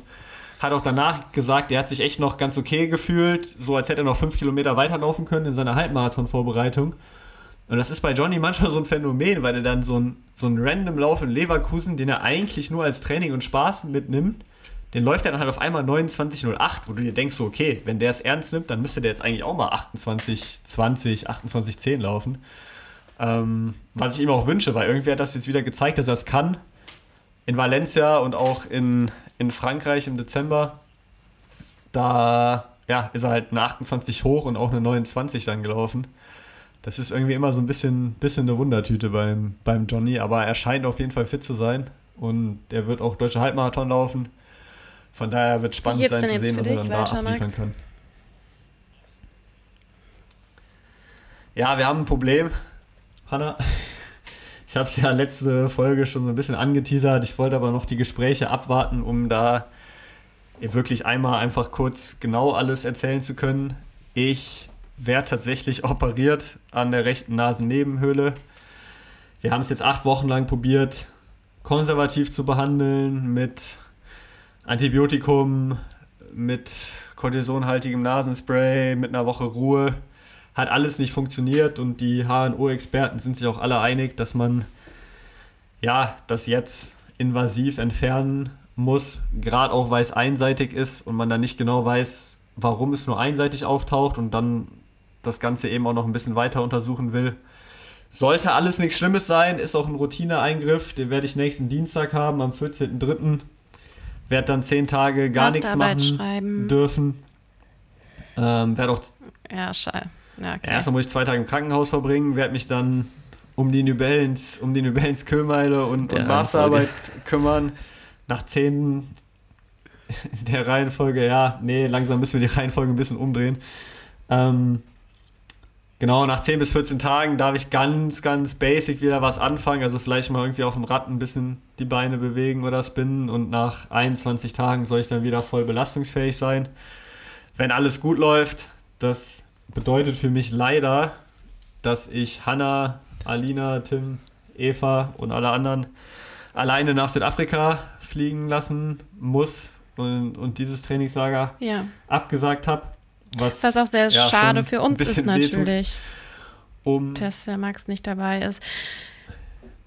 hat auch danach gesagt, er hat sich echt noch ganz okay gefühlt, so als hätte er noch fünf Kilometer weiterlaufen können in seiner Halbmarathon-Vorbereitung. Und das ist bei Johnny manchmal so ein Phänomen, weil er dann so ein, so random Lauf in Leverkusen, den er eigentlich nur als Training und Spaß mitnimmt, den läuft er dann halt auf einmal 29,08, wo du dir denkst, so, okay, wenn der es ernst nimmt, dann müsste der jetzt eigentlich auch mal 28,20, 28,10 laufen. Ähm, was ich ihm auch wünsche, weil irgendwie hat das jetzt wieder gezeigt, dass er es kann. In Valencia und auch in, in Frankreich im Dezember. Da ja, ist er halt eine 28 hoch und auch eine 29 dann gelaufen. Das ist irgendwie immer so ein bisschen, bisschen eine Wundertüte beim, beim Johnny, aber er scheint auf jeden Fall fit zu sein und er wird auch deutsche Halbmarathon laufen. Von daher wird es spannend sein zu sehen, was er dann da abliefern Max? kann. Ja, wir haben ein Problem, Hanna. Ich habe es ja letzte Folge schon so ein bisschen angeteasert. Ich wollte aber noch die Gespräche abwarten, um da wirklich einmal einfach kurz genau alles erzählen zu können. Ich werde tatsächlich operiert an der rechten Nasennebenhöhle. Wir haben es jetzt acht Wochen lang probiert, konservativ zu behandeln mit Antibiotikum, mit kortisonhaltigem Nasenspray, mit einer Woche Ruhe. Hat alles nicht funktioniert und die HNO-Experten sind sich auch alle einig, dass man ja das jetzt invasiv entfernen muss, gerade auch weil es einseitig ist und man dann nicht genau weiß, warum es nur einseitig auftaucht und dann das Ganze eben auch noch ein bisschen weiter untersuchen will. Sollte alles nichts Schlimmes sein, ist auch ein Routineeingriff, den werde ich nächsten Dienstag haben, am 14.03. Werde dann zehn Tage gar nichts machen schreiben. dürfen. Ähm, werde auch Ja, scheiße. Okay. Erstmal muss ich zwei Tage im Krankenhaus verbringen, werde mich dann um die Nübellens, um die Nübellens Kühlmeile und, Der und Masterarbeit kümmern. Nach zehn der Reihenfolge, ja, nee, langsam müssen wir die Reihenfolge ein bisschen umdrehen. Ähm, genau, nach 10 bis 14 Tagen darf ich ganz, ganz basic wieder was anfangen. Also vielleicht mal irgendwie auf dem Rad ein bisschen die Beine bewegen oder spinnen. Und nach 21 Tagen soll ich dann wieder voll belastungsfähig sein. Wenn alles gut läuft, das bedeutet für mich leider, dass ich Hanna, Alina, Tim, Eva und alle anderen alleine nach Südafrika fliegen lassen muss und, und dieses Trainingslager ja. abgesagt habe. Was, Was auch sehr ja, schade für uns ist natürlich, Um, dass der Max nicht dabei ist.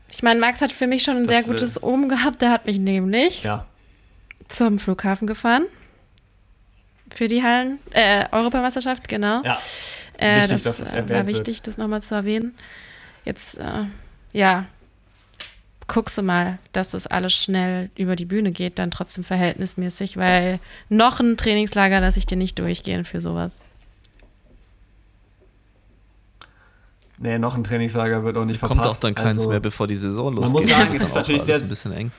Ich meine, Max hat für mich schon ein sehr äh, gutes Omen gehabt. Der hat mich nämlich ja, zum Flughafen gefahren. Für die Hallen, äh, Europameisterschaft, genau. ja, Äh, Wichtig, das dass es äh, war wird. wichtig, das nochmal zu erwähnen. Jetzt, äh, ja, guckst du mal, dass das alles schnell über die Bühne geht, dann trotzdem verhältnismäßig, weil noch ein Trainingslager lasse ich dir nicht durchgehen für sowas. nee, noch ein Trainingslager wird auch nicht Kommt verpasst. auch dann keins Also, mehr, bevor die Saison man losgeht. muss sagen, es ist natürlich sehr- ein bisschen eng.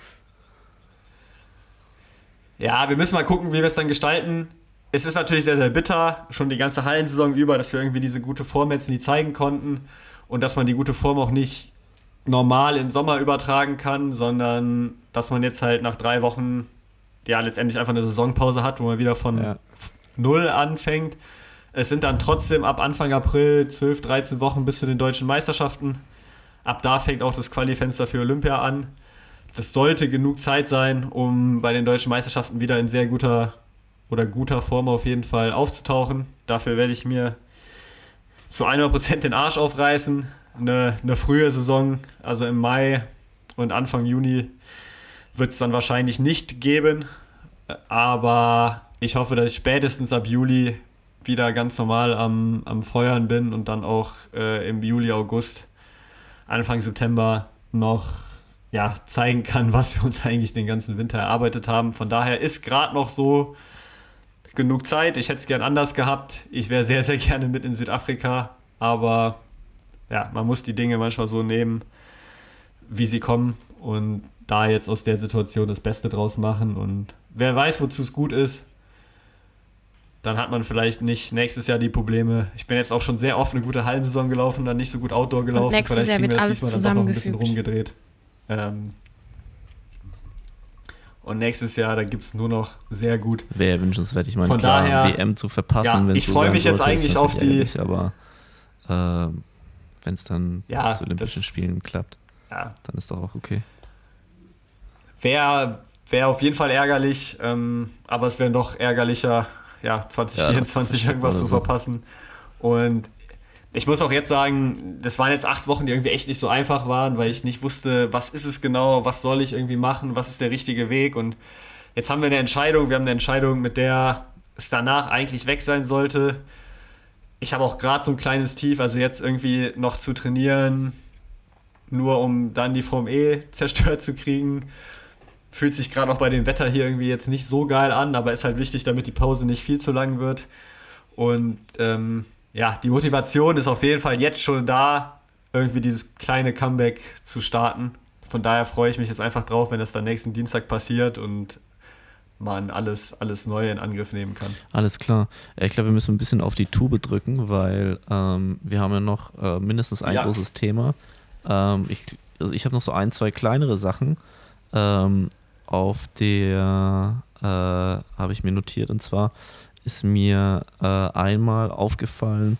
Ja, wir müssen mal gucken, wie wir es dann gestalten. Es ist natürlich sehr, sehr bitter, schon die ganze Hallensaison über, dass wir irgendwie diese gute Form jetzt nie zeigen konnten und dass man die gute Form auch nicht normal in Sommer übertragen kann, sondern dass man jetzt halt nach drei Wochen ja letztendlich einfach eine Saisonpause hat, wo man wieder von Ja. Null anfängt. Es sind dann trotzdem ab Anfang April 12, 13 Wochen bis zu den deutschen Meisterschaften. Ab da fängt auch das Qualifenster für Olympia an. Das sollte genug Zeit sein, um bei den deutschen Meisterschaften wieder in sehr guter oder guter Form auf jeden Fall aufzutauchen. Dafür werde ich mir zu 100% den Arsch aufreißen. Eine, eine frühe Saison, also im Mai und Anfang Juni, wird es dann wahrscheinlich nicht geben. Aber ich hoffe, dass ich spätestens ab Juli wieder ganz normal am, am Feuern bin und dann auch äh, im Juli, August, Anfang September noch ja, zeigen kann, was wir uns eigentlich den ganzen Winter erarbeitet haben. Von daher ist gerade noch so genug Zeit. Ich hätte es gern anders gehabt. Ich wäre sehr, sehr gerne mit in Südafrika. Aber ja, man muss die Dinge manchmal so nehmen, wie sie kommen. Und da jetzt aus der Situation das Beste draus machen. Und wer weiß, wozu es gut ist, dann hat man vielleicht nicht nächstes Jahr die Probleme. Ich bin jetzt auch schon sehr oft eine gute Hallensaison gelaufen, dann nicht so gut Outdoor gelaufen. nächstes vielleicht Jahr wird alles noch ein bisschen zusammengefügt. rumgedreht. Ähm, Und nächstes Jahr, da gibt es nur noch sehr gut. Wäre wünschenswert, ich meine, Von klar, daher- WM zu verpassen, Ja, wenn ich es so freu sein mich jetzt sollte, eigentlich auf die- ärgerlich, aber äh, wenn es dann Ja, zu Olympischen das- Spielen klappt, Ja, dann ist doch auch okay. wäre wär auf jeden Fall ärgerlich, ähm, aber es wäre noch ärgerlicher, ja, 2024 Ja, irgendwas zu verpassen. Und ich muss auch jetzt sagen, das waren jetzt acht Wochen, die irgendwie echt nicht so einfach waren, weil ich nicht wusste, was ist es genau, was soll ich irgendwie machen, was ist der richtige Weg. Und jetzt haben wir eine Entscheidung, wir haben eine Entscheidung, mit der es danach eigentlich weg sein sollte. Ich habe auch gerade so ein kleines Tief, also jetzt irgendwie noch zu trainieren, nur um dann die Form E zerstört zu kriegen. Fühlt sich gerade auch bei dem Wetter hier irgendwie jetzt nicht so geil an, aber ist halt wichtig, damit die Pause nicht viel zu lang wird. Und ähm, ja, die Motivation ist auf jeden Fall jetzt schon da, irgendwie dieses kleine Comeback zu starten. Von daher freue ich mich jetzt einfach drauf, wenn das dann nächsten Dienstag passiert und man alles, alles neu in Angriff nehmen kann. Alles klar. Ich glaube, wir müssen ein bisschen auf die Tube drücken, weil ähm, wir haben ja noch äh, mindestens ein Ja. großes Thema. Ähm, ich also ich habe noch so ein, zwei kleinere Sachen. Ähm, auf der äh, habe ich mir notiert und zwar ist mir äh, einmal aufgefallen,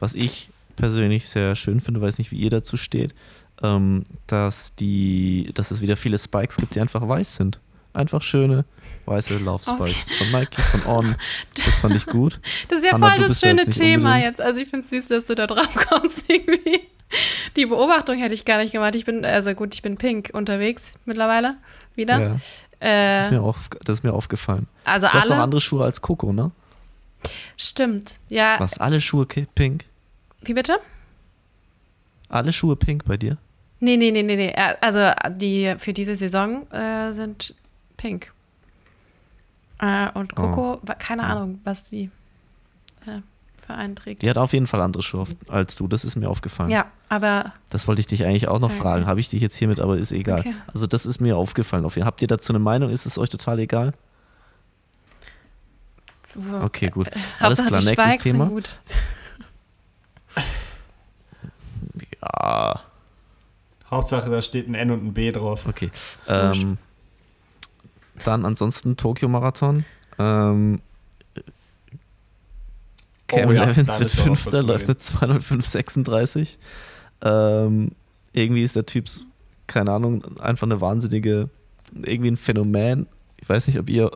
was ich persönlich sehr schön finde, weiß nicht, wie ihr dazu steht, ähm, dass die, dass es wieder viele Spikes gibt, die einfach weiß sind. Einfach schöne weiße Laufspikes von Nike, von On. Das fand ich gut. Das ist ja Hanna, voll das schöne jetzt Thema unbedingt- jetzt. Also ich finde es süß, dass du da drauf kommst irgendwie. Die Beobachtung hätte ich gar nicht gemacht. Ich bin, also gut, ich bin pink unterwegs mittlerweile wieder. Ja, das, äh, ist mir auf, das ist mir aufgefallen. also Du hast doch alle. andere Schuhe als Coco, ne? Stimmt. Ja. Was, alle Schuhe pink? Wie bitte? Alle Schuhe pink bei dir? Nee, nee, nee, nee, nee. Äh, Also die für diese Saison äh, sind pink. Äh, und Coco, wa- keine Ahnung, was die äh, für einen trägt. Die hat auf jeden Fall andere Schuhe als du, das ist mir aufgefallen. Ja, aber Das wollte ich dich eigentlich auch noch Okay. fragen. Habe ich dich jetzt hiermit, aber ist egal. Okay. Also das ist mir aufgefallen. Auf jeden- Habt ihr dazu eine Meinung? Ist es euch total egal? Okay, gut. Alles Hauptsache klar, die nächstes Spikes sind Thema. gut. Ja, Hauptsache, da steht ein N und ein B drauf. okay. Ähm, dann ansonsten Tokio-Marathon. Ähm, Cam Oh ja, Levins da wird Fünfter, läuft eine 205,36. Ähm, irgendwie ist der Typ, keine Ahnung, einfach eine wahnsinnige, irgendwie ein Phänomen. Ich weiß nicht, ob ihr,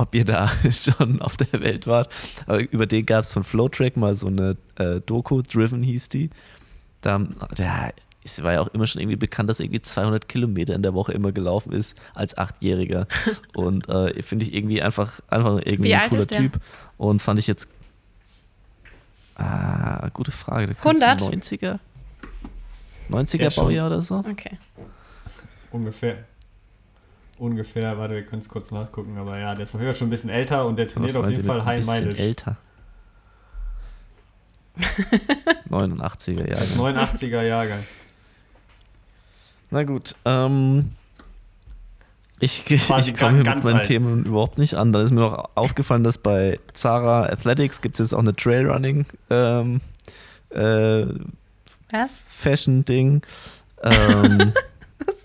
ob ihr da schon auf der Welt wart, aber über den gab es von Flowtrack mal so eine äh, Doku, Driven hieß die. Da, der es war ja auch immer schon irgendwie bekannt, dass er irgendwie 200 Kilometer in der Woche immer gelaufen ist als Achtjähriger. Und äh, finde ich irgendwie einfach, einfach irgendwie Wie ein cooler? Typ. Und fand ich jetzt. Ah, gute Frage. Der 100? 90er? 90er Ja. Baujahr oder so? Okay. Ungefähr. Ungefähr, warte, wir können es kurz nachgucken, aber ja, der ist auf jeden Fall schon ein bisschen älter und der trainiert auf jeden Fall mit ein High bisschen Mileage. älter. 89er Jahre. 89er Jahrgang. Na gut, ähm, ich, ich komme mit meinen alt. Themen überhaupt nicht an. Da ist mir noch aufgefallen, dass bei Zara Athletics gibt es jetzt auch eine Trailrunning ähm, äh? Fashion-Ding. Ähm,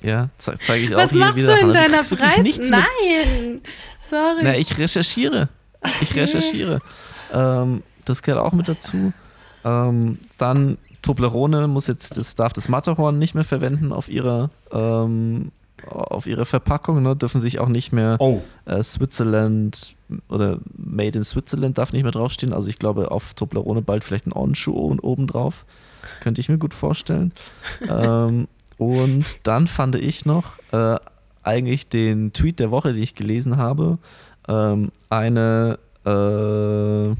ja, ze zeige ich auch Was hier machst wieder. du in deiner mit. Nein! Sorry. Na, ich recherchiere. Ich recherchiere. Ähm, das gehört auch mit dazu. Ähm, dann Toblerone muss jetzt, das darf das Matterhorn nicht mehr verwenden auf ihrer, ähm, auf ihrer Verpackung, ne? dürfen sich auch nicht mehr Oh, äh, Switzerland oder Made in Switzerland darf nicht mehr draufstehen. Also ich glaube auf Toblerone bald vielleicht ein Onschuh oben drauf. Könnte ich mir gut vorstellen. ähm, und dann fand ich noch äh, eigentlich den Tweet der Woche, den ich gelesen habe. Ähm, eine äh,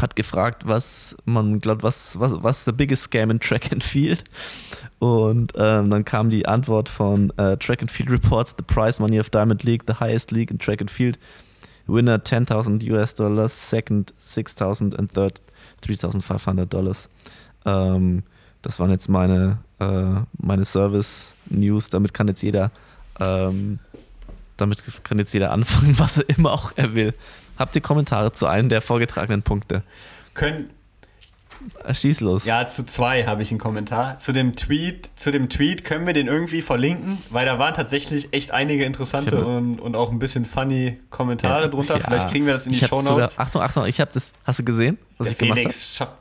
hat gefragt, was man glaubt, was, was, was the biggest scam in Track and Field? Und ähm, dann kam die Antwort von äh, Track and Field Reports, the prize money of Diamond League, the highest league in Track and Field. Winner 10.000 US Dollars, second 6.000 and third 3.500 Dollars. Ähm, das waren jetzt meine, äh, meine Service-News. Damit kann jetzt jeder ähm, damit kann jetzt jeder anfangen, was er immer auch er will. Habt ihr Kommentare zu einem der vorgetragenen Punkte? können, Schieß los. Ja, zu zwei habe ich einen Kommentar. Zu dem Tweet, zu dem Tweet können wir den irgendwie verlinken, weil da waren tatsächlich echt einige interessante und, und auch ein bisschen funny Kommentare drunter. Ja. Vielleicht kriegen wir das in die Ich Show sogar- Notes. Achtung, Achtung, ich habe das. Hast du gesehen, was ich gemacht habe?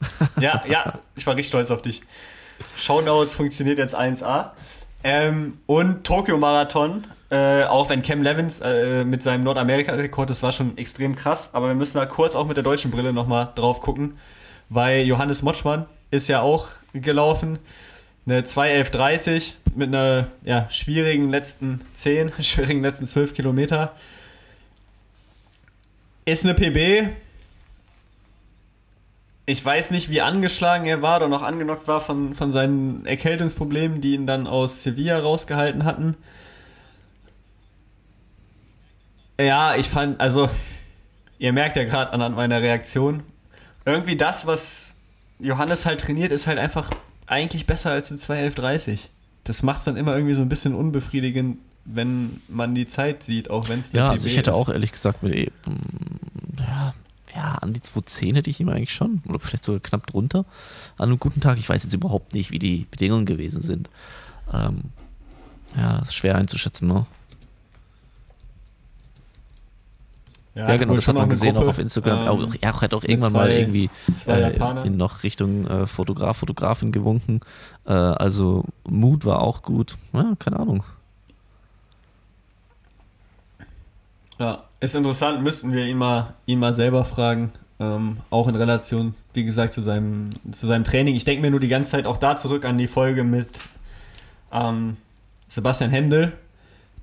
Ja, ja, ich war richtig stolz auf dich. Show Notes funktioniert jetzt 1A. Ähm, und Tokio Marathon, äh, auch wenn Cam Levins äh, mit seinem Nordamerika-Rekord, das war schon extrem krass, aber wir müssen da kurz auch mit der deutschen Brille nochmal drauf gucken, weil Johannes Motschmann ist ja auch gelaufen. Eine 2.11.30 mit einer ja, schwierigen letzten 10, schwierigen letzten 12 Kilometer. Ist eine PB, ich weiß nicht, wie angeschlagen er war oder noch angenockt war von, von seinen Erkältungsproblemen, die ihn dann aus Sevilla rausgehalten hatten. Ja, ich fand, also, ihr merkt ja gerade anhand meiner Reaktion, irgendwie das, was Johannes halt trainiert, ist halt einfach eigentlich besser als in 2.11.30. Das macht es dann immer irgendwie so ein bisschen unbefriedigend, wenn man die Zeit sieht, auch wenn es Ja, also ich hätte auch ehrlich gesagt mit, mm, ja, ja, an die 210 hätte ich ihm eigentlich schon. Oder vielleicht sogar knapp drunter. An einem guten Tag. Ich weiß jetzt überhaupt nicht, wie die Bedingungen gewesen sind. Ähm, ja, das ist schwer einzuschätzen, ne? Ja, genau, das hat man gesehen auch auf Instagram. Ähm, auch, er hat auch irgendwann mal zwei- irgendwie zwei äh, in noch Richtung äh, Fotograf, Fotografin gewunken. Äh, also Mut war auch gut. Ja, keine Ahnung. Ja, ist interessant, müssten wir ihn mal, ihn mal selber fragen. Ähm, auch in Relation, wie gesagt, zu seinem, zu seinem Training. Ich denke mir nur die ganze Zeit auch da zurück an die Folge mit ähm, Sebastian Händel,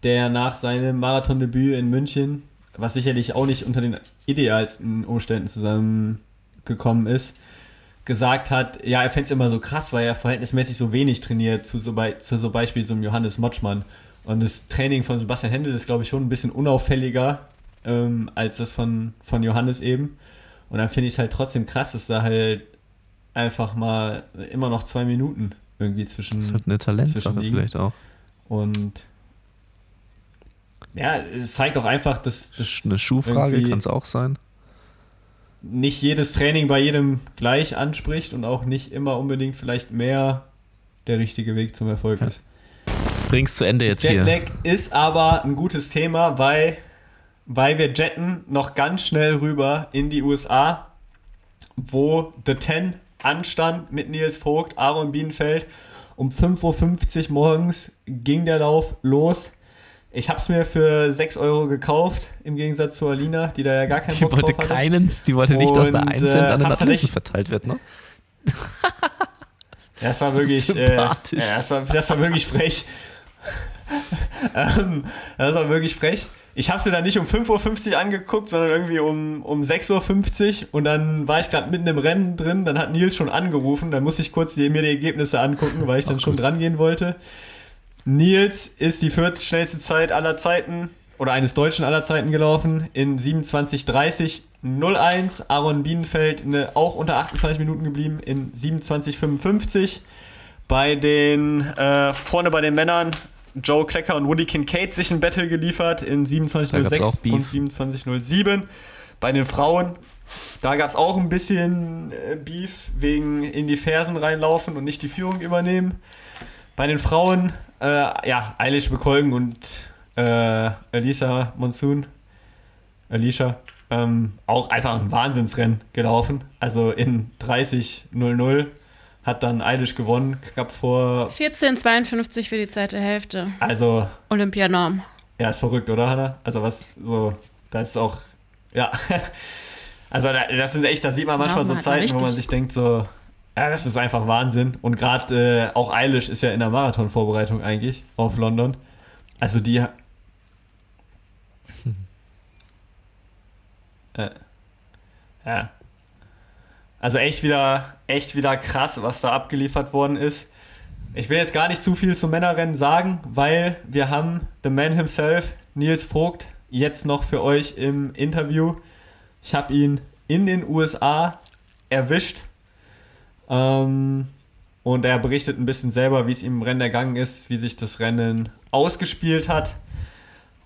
der nach seinem Marathondebüt in München, was sicherlich auch nicht unter den idealsten Umständen zusammengekommen ist, gesagt hat, ja, er fände es immer so krass, weil er verhältnismäßig so wenig trainiert, zu so, bei, zu so Beispiel so einem Johannes Motschmann. Und das Training von Sebastian Händel ist, glaube ich, schon ein bisschen unauffälliger ähm, als das von, von Johannes eben. Und dann finde ich es halt trotzdem krass, dass da halt einfach mal immer noch zwei Minuten irgendwie zwischen. Das ist halt eine Talentsache vielleicht auch. Und ja, es zeigt auch einfach, dass das Eine Schuhfrage kann es auch sein. nicht jedes Training bei jedem gleich anspricht und auch nicht immer unbedingt vielleicht mehr der richtige Weg zum Erfolg Ja. ist. Bring's zu Ende jetzt hier. Jetlag ist aber ein gutes Thema, weil, weil wir jetten noch ganz schnell rüber in die USA, wo The 10 anstand mit Nils Vogt, Aaron Bienenfeld. Um 5.50 Uhr morgens ging der Lauf los. Ich habe es mir für 6 Euro gekauft, im Gegensatz zu Alina, die da ja gar keinen Die Bock wollte drauf hatte. keinen, die wollte nicht, dass da ein Cent äh, an den Athleten verteilt wird, ne? Das war wirklich, äh, ja, das, war, das war wirklich frech. ähm, das war wirklich frech. Ich habe mir dann nicht um 5.50 Uhr angeguckt, sondern irgendwie um, um 6.50 Uhr und dann war ich gerade mitten im Rennen drin, dann hat Nils schon angerufen, dann musste ich kurz die, mir die Ergebnisse angucken, weil ich dann Ach, schon dran gehen wollte. Nils ist die viertschnellste Zeit aller Zeiten oder eines Deutschen aller Zeiten gelaufen in 27.30 01. Aaron Bienenfeld ne, auch unter 28 Minuten geblieben in 27,55. Bei den, äh, vorne bei den Männern, Joe Klecker und Woody Kincaid sich ein Battle geliefert in Da gab's auch 27,06 Beef. und 27,07. Bei den Frauen, da gab es auch ein bisschen äh, Beef wegen in die Fersen reinlaufen und nicht die Führung übernehmen. Bei den Frauen, äh, ja, Eilish Bekolgen und äh, Elisa Monsoon, Alicia, ähm, auch einfach ein Wahnsinnsrennen gelaufen. Also in 30.00 hat dann Eilish gewonnen, gab vor, 14,52 für die zweite Hälfte. also Olympianorm. Ja, ist verrückt, oder, Hanna? Also was so, das ist auch, ja. Also da- das sind echt, da sieht man manchmal Ja, so Zeiten, wo man sich denkt so, ja, das ist einfach Wahnsinn. Und gerade äh, auch Eilish ist ja in der Marathon-Vorbereitung eigentlich auf London. Also die... Äh, ja. Also echt wieder, echt wieder krass, was da abgeliefert worden ist. Ich will jetzt gar nicht zu viel zum Männerrennen sagen, weil wir haben The Man himself, Nils Vogt, jetzt noch für euch im Interview. Ich habe ihn in den USA erwischt. Ähm, und er berichtet ein bisschen selber, wie es ihm im Rennen ergangen ist, wie sich das Rennen ausgespielt hat.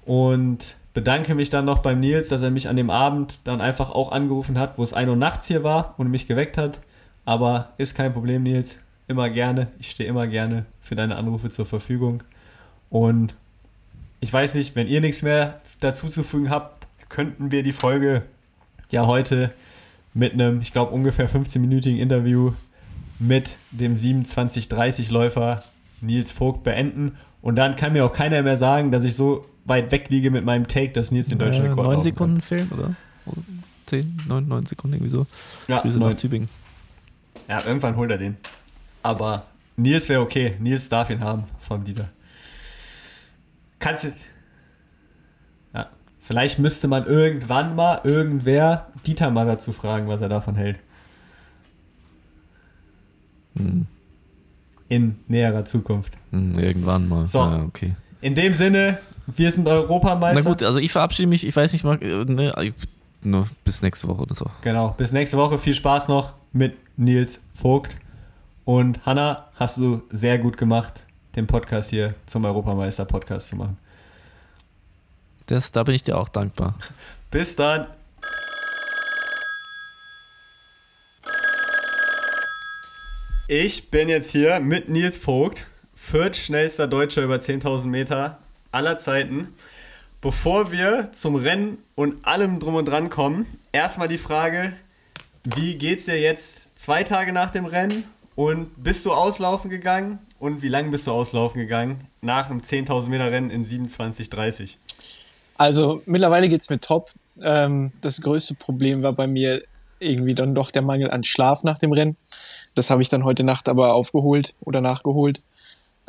und bedanke mich dann noch beim Nils, dass er mich an dem Abend dann einfach auch angerufen hat, wo es 1 Uhr nachts hier war und mich geweckt hat. Aber ist kein Problem, Nils. Immer gerne. Ich stehe immer gerne für deine Anrufe zur Verfügung. Und ich weiß nicht, wenn ihr nichts mehr dazu zu fügen habt, könnten wir die Folge ja heute mit einem, ich glaube, ungefähr 15-minütigen Interview mit dem 27-30-Läufer Nils Vogt beenden. Und dann kann mir auch keiner mehr sagen, dass ich so weit weg liege mit meinem Take, dass Nils den deutschen Rekord Neun Sekunden fehlen, oder? Zehn, neun, neun Sekunden irgendwie so. Ja, sind nach Tübingen. Ja, irgendwann holt er den. Aber Nils wäre okay. Nils darf ihn haben vom Dieter. Kannst du. Ja. Vielleicht müsste man irgendwann mal irgendwer Dieter mal dazu fragen, was er davon hält. Hm. In näherer Zukunft. Hm, irgendwann mal. So. Ah, okay. In dem Sinne, wir sind Europameister. Na gut, also ich verabschiede mich. Ich weiß nicht mal. äh, Ne, nur bis nächste Woche oder so. Genau. Bis nächste Woche. Viel Spaß noch mit Nils Vogt. Und Hanna, hast du sehr gut gemacht, den Podcast hier zum Europameister-Podcast zu machen. Das, da bin ich dir auch dankbar. Bis dann. Ich bin jetzt hier mit Nils Vogt, viertschnellster Deutscher über 10.000 Meter aller Zeiten. Bevor wir zum Rennen und allem drum und dran kommen, erstmal die Frage, wie geht's dir jetzt zwei Tage nach dem Rennen und bist du auslaufen gegangen und wie lange bist du auslaufen gegangen nach einem 10.000 Meter Rennen in 27,30? Also mittlerweile geht's mir top. Ähm, das größte Problem war bei mir irgendwie dann doch der Mangel an Schlaf nach dem Rennen. Das habe ich dann heute Nacht aber aufgeholt oder nachgeholt.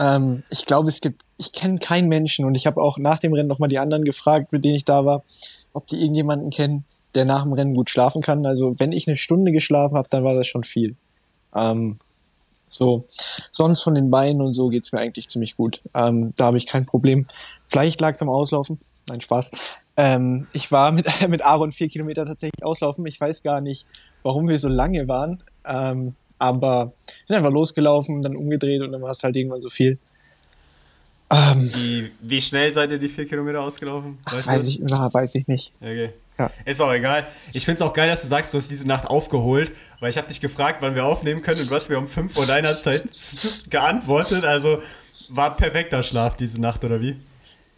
Ähm, ich glaube, es gibt, ich kenne keinen Menschen und ich habe auch nach dem Rennen nochmal die anderen gefragt, mit denen ich da war, ob die irgendjemanden kennen, der nach dem Rennen gut schlafen kann. Also wenn ich eine Stunde geschlafen habe, dann war das schon viel. Ähm, so, sonst von den Beinen und so geht's mir eigentlich ziemlich gut. Ähm, da habe ich kein Problem. Vielleicht lag es am Auslaufen. Nein, Spaß. Ähm, ich war mit, mit Aaron vier Kilometer tatsächlich auslaufen. Ich weiß gar nicht, warum wir so lange waren. Ähm, aber wir sind einfach losgelaufen, dann umgedreht und dann war es halt irgendwann so viel. Ähm, Wie, wie schnell seid ihr die vier Kilometer ausgelaufen? ach, weiß ich, na, weiß ich nicht. Okay. Ja. Ist auch egal. Ich finde es auch geil, dass du sagst, du hast diese Nacht aufgeholt, weil ich habe dich gefragt, wann wir aufnehmen können und hast mir um 5 Uhr deiner Zeit geantwortet. Also war perfekter Schlaf diese Nacht, oder wie?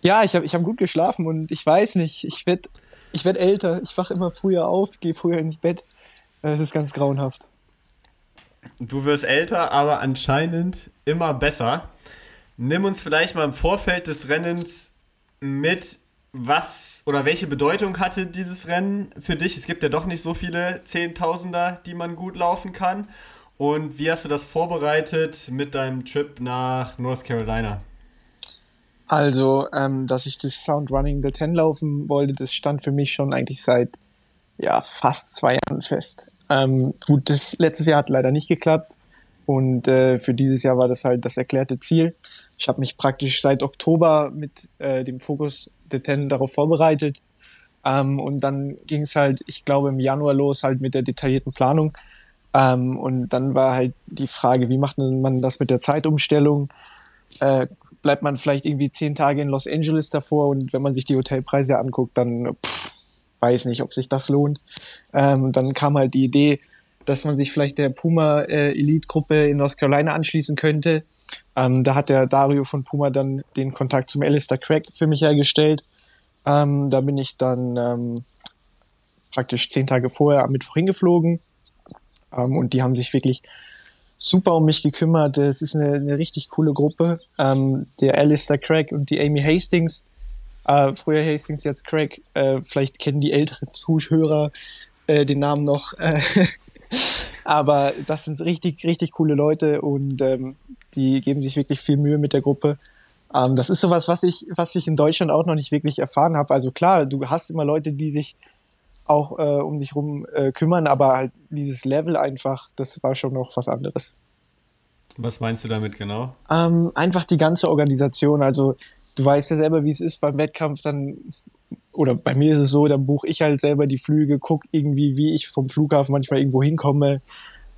Ja, ich habe ich hab gut geschlafen und ich weiß nicht, ich werde ich werd älter. Ich wache immer früher auf, gehe früher ins Bett. Äh, Das ist ganz grauenhaft. Du wirst älter, aber anscheinend immer besser. Nimm uns vielleicht mal im Vorfeld des Rennens mit, was oder welche Bedeutung hatte dieses Rennen für dich? Es gibt ja doch nicht so viele Zehntausender, die man gut laufen kann. Und wie hast du das vorbereitet mit deinem Trip nach North Carolina? Also, ähm, dass ich das Sound Running the 10 laufen wollte, das stand für mich schon eigentlich seit ja, fast zwei Jahren fest. Ähm, gut, das letztes Jahr hat leider nicht geklappt und äh, für dieses Jahr war das halt das erklärte Ziel. Ich habe mich praktisch seit Oktober mit äh, dem Fokus the 10 darauf vorbereitet ähm, und dann ging es halt, ich glaube, im Januar los halt mit der detaillierten Planung. Ähm, und dann war halt die Frage, wie macht man das mit der Zeitumstellung? Äh, bleibt man vielleicht irgendwie zehn Tage in Los Angeles davor und wenn man sich die Hotelpreise anguckt, dann pff, weiß nicht, ob sich das lohnt. Ähm, dann kam halt die Idee, dass man sich vielleicht der Puma äh, Elite Gruppe in North Carolina anschließen könnte. Ähm, da hat der Dario von Puma dann den Kontakt zum Alistair Craig für mich hergestellt. Ähm, da bin ich dann ähm, praktisch zehn Tage vorher am Mittwoch hingeflogen. Ähm, und die haben sich wirklich super um mich gekümmert. Es ist eine, eine richtig coole Gruppe. Ähm, der Alistair Craig und die Amy Hastings. Äh, früher Hastings, jetzt Craig. Äh, vielleicht kennen die älteren Zuhörer äh, den Namen noch. Aber das sind richtig, richtig coole Leute und ähm, die geben sich wirklich viel Mühe mit der Gruppe. Ähm, das ist sowas, was ich, was ich in Deutschland auch noch nicht wirklich erfahren habe. Also klar, du hast immer Leute, die sich auch äh, um dich rum äh, kümmern, aber halt dieses Level einfach, das war schon noch was anderes. Was meinst du damit genau? Ähm, einfach die ganze Organisation. Also du weißt ja selber, wie es ist beim Wettkampf. Dann oder bei mir ist es so, dann buche ich halt selber die Flüge, guck irgendwie, wie ich vom Flughafen manchmal irgendwo hinkomme.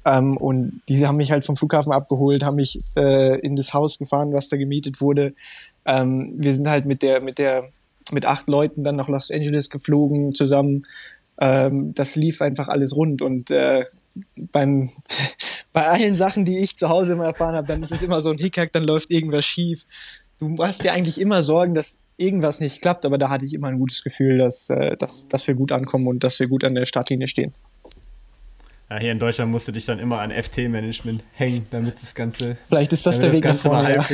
Ähm, und diese haben mich halt vom Flughafen abgeholt, haben mich äh, in das Haus gefahren, was da gemietet wurde. Ähm, wir sind halt mit der mit der mit acht Leuten dann nach Los Angeles geflogen zusammen. Ähm, das lief einfach alles rund und äh, beim, bei allen Sachen, die ich zu Hause immer erfahren habe, dann ist es immer so ein Hickhack, dann läuft irgendwas schief. Du hast dir eigentlich immer Sorgen, dass irgendwas nicht klappt, aber da hatte ich immer ein gutes Gefühl, dass, äh, dass, dass wir gut ankommen und dass wir gut an der Startlinie stehen. Ja, hier in Deutschland musst du dich dann immer an FT-Management hängen, damit das Ganze. Vielleicht ist das der Weg nach vorne. Ja.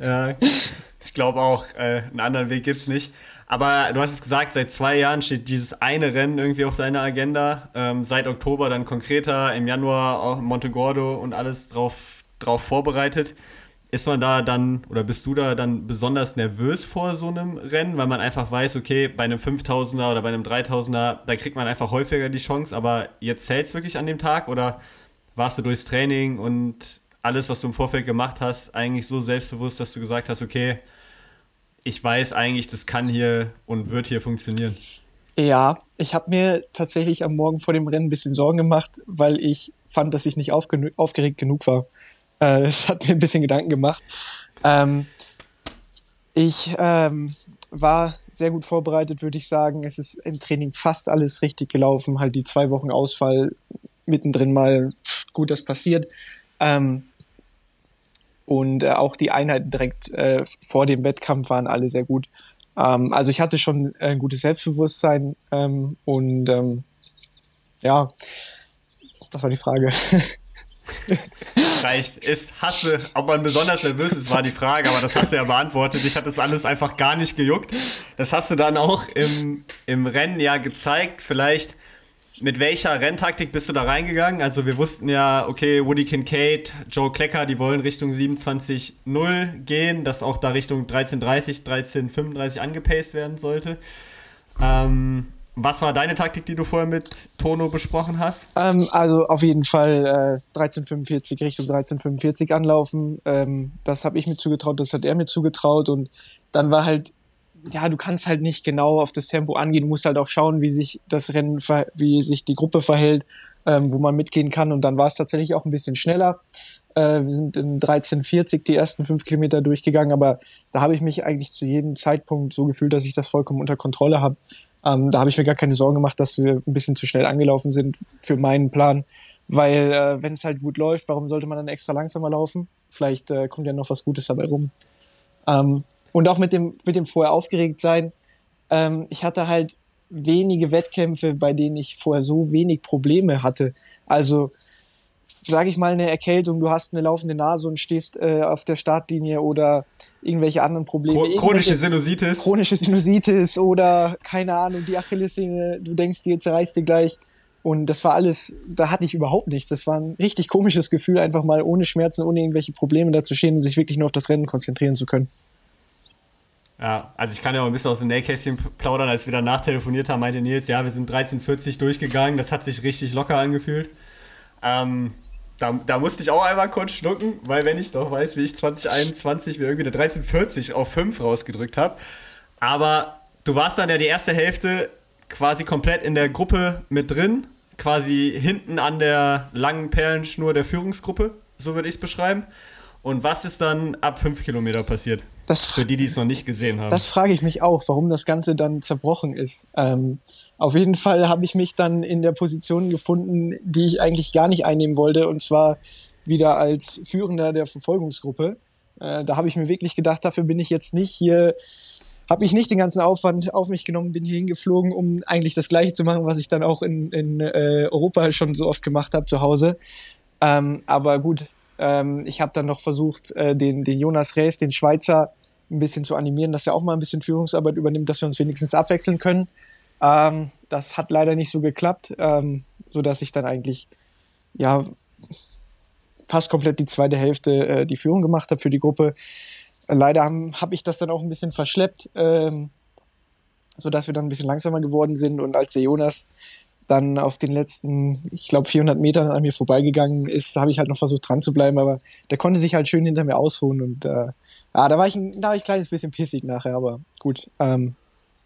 ja. ich glaube auch, äh, einen anderen Weg gibt es nicht. Aber du hast es gesagt, seit zwei Jahren steht dieses eine Rennen irgendwie auf deiner Agenda. Ähm, seit Oktober dann konkreter, im Januar auch Montegordo und alles drauf, drauf vorbereitet. Ist man da dann oder bist du da dann besonders nervös vor so einem Rennen, weil man einfach weiß, okay, bei einem 5000er oder bei einem 3000er, da kriegt man einfach häufiger die Chance, aber jetzt zählt es wirklich an dem Tag oder warst du durchs Training und alles, was du im Vorfeld gemacht hast, eigentlich so selbstbewusst, dass du gesagt hast, okay, ich weiß eigentlich, das kann hier und wird hier funktionieren. Ja, ich habe mir tatsächlich am Morgen vor dem Rennen ein bisschen Sorgen gemacht, weil ich fand, dass ich nicht aufgeregt genug war. Äh, das hat mir ein bisschen Gedanken gemacht. Ähm, ich ähm, war sehr gut vorbereitet, würde ich sagen. Es ist im Training fast alles richtig gelaufen. Halt die zwei Wochen Ausfall mittendrin mal gut, das passiert. Ähm, und äh, auch die Einheiten direkt äh, vor dem Wettkampf waren alle sehr gut. Ähm, also ich hatte schon ein gutes Selbstbewusstsein ähm, und ähm, ja, das war die Frage. Reicht. Ist Hasse, ob man besonders nervös ist, war die Frage, aber das hast du ja beantwortet. Ich hatte das alles einfach gar nicht gejuckt. Das hast du dann auch im, im Rennen ja gezeigt. Vielleicht mit welcher Renntaktik bist du da reingegangen? Also wir wussten ja, okay, Woody Kincaid, Joe Klecker, die wollen Richtung 27.0 gehen, dass auch da Richtung 13.30, 13.35 angepaced werden sollte. Ähm, was war deine Taktik, die du vorher mit Tono besprochen hast? Ähm, also auf jeden Fall äh, 1345 Richtung 1345 anlaufen. Ähm, das habe ich mir zugetraut, das hat er mir zugetraut und dann war halt ja, du kannst halt nicht genau auf das Tempo angehen. Du musst halt auch schauen, wie sich das Rennen, wie sich die Gruppe verhält, ähm, wo man mitgehen kann. Und dann war es tatsächlich auch ein bisschen schneller. Äh, wir sind in 13,40 die ersten fünf Kilometer durchgegangen, aber da habe ich mich eigentlich zu jedem Zeitpunkt so gefühlt, dass ich das vollkommen unter Kontrolle habe. Ähm, da habe ich mir gar keine Sorgen gemacht, dass wir ein bisschen zu schnell angelaufen sind für meinen Plan. Weil äh, wenn es halt gut läuft, warum sollte man dann extra langsamer laufen? Vielleicht äh, kommt ja noch was Gutes dabei rum. Ähm, und auch mit dem, mit dem vorher aufgeregt sein. Ähm, ich hatte halt wenige Wettkämpfe, bei denen ich vorher so wenig Probleme hatte. Also, sage ich mal, eine Erkältung, du hast eine laufende Nase und stehst äh, auf der Startlinie oder irgendwelche anderen Probleme. Chronische Sinusitis. Chronische Sinusitis oder, keine Ahnung, die Achillessehne, du denkst dir, zerreißt dir gleich. Und das war alles, da hatte ich überhaupt nichts. Das war ein richtig komisches Gefühl, einfach mal ohne Schmerzen, ohne irgendwelche Probleme da zu stehen und sich wirklich nur auf das Rennen konzentrieren zu können. Ja, also ich kann ja auch ein bisschen aus dem Nähkästchen plaudern, als wir danach telefoniert haben, meinte Nils, ja, wir sind 13.40 durchgegangen, das hat sich richtig locker angefühlt. Ähm, da, da, musste ich auch einmal kurz schlucken, weil wenn ich doch weiß, wie ich 2021 mir irgendwie eine 13.40 auf 5 rausgedrückt habe. Aber du warst dann ja die erste Hälfte quasi komplett in der Gruppe mit drin, quasi hinten an der langen Perlenschnur der Führungsgruppe, so würde ich es beschreiben. Und was ist dann ab 5 Kilometer passiert? Das, Für die, die es noch nicht gesehen haben. Das frage ich mich auch, warum das Ganze dann zerbrochen ist. Ähm, auf jeden Fall habe ich mich dann in der Position gefunden, die ich eigentlich gar nicht einnehmen wollte, und zwar wieder als Führender der Verfolgungsgruppe. Äh, da habe ich mir wirklich gedacht, dafür bin ich jetzt nicht hier, habe ich nicht den ganzen Aufwand auf mich genommen, bin hier hingeflogen, um eigentlich das Gleiche zu machen, was ich dann auch in, in äh, Europa schon so oft gemacht habe zu Hause. Ähm, aber gut, ähm, ich habe dann noch versucht, äh, den, den Jonas Rees, den Schweizer, ein bisschen zu animieren, dass er auch mal ein bisschen Führungsarbeit übernimmt, dass wir uns wenigstens abwechseln können. Ähm, das hat leider nicht so geklappt, ähm, so dass ich dann eigentlich ja fast komplett die zweite Hälfte äh, die Führung gemacht habe für die Gruppe. Leider habe hab ich das dann auch ein bisschen verschleppt, ähm, so dass wir dann ein bisschen langsamer geworden sind und als der Jonas dann auf den letzten, ich glaube, 400 Metern an mir vorbeigegangen ist, habe ich halt noch versucht dran zu bleiben, aber der konnte sich halt schön hinter mir ausruhen und äh, ja, da war ich, ein, da war ich ein kleines bisschen pissig nachher, aber gut. Ähm,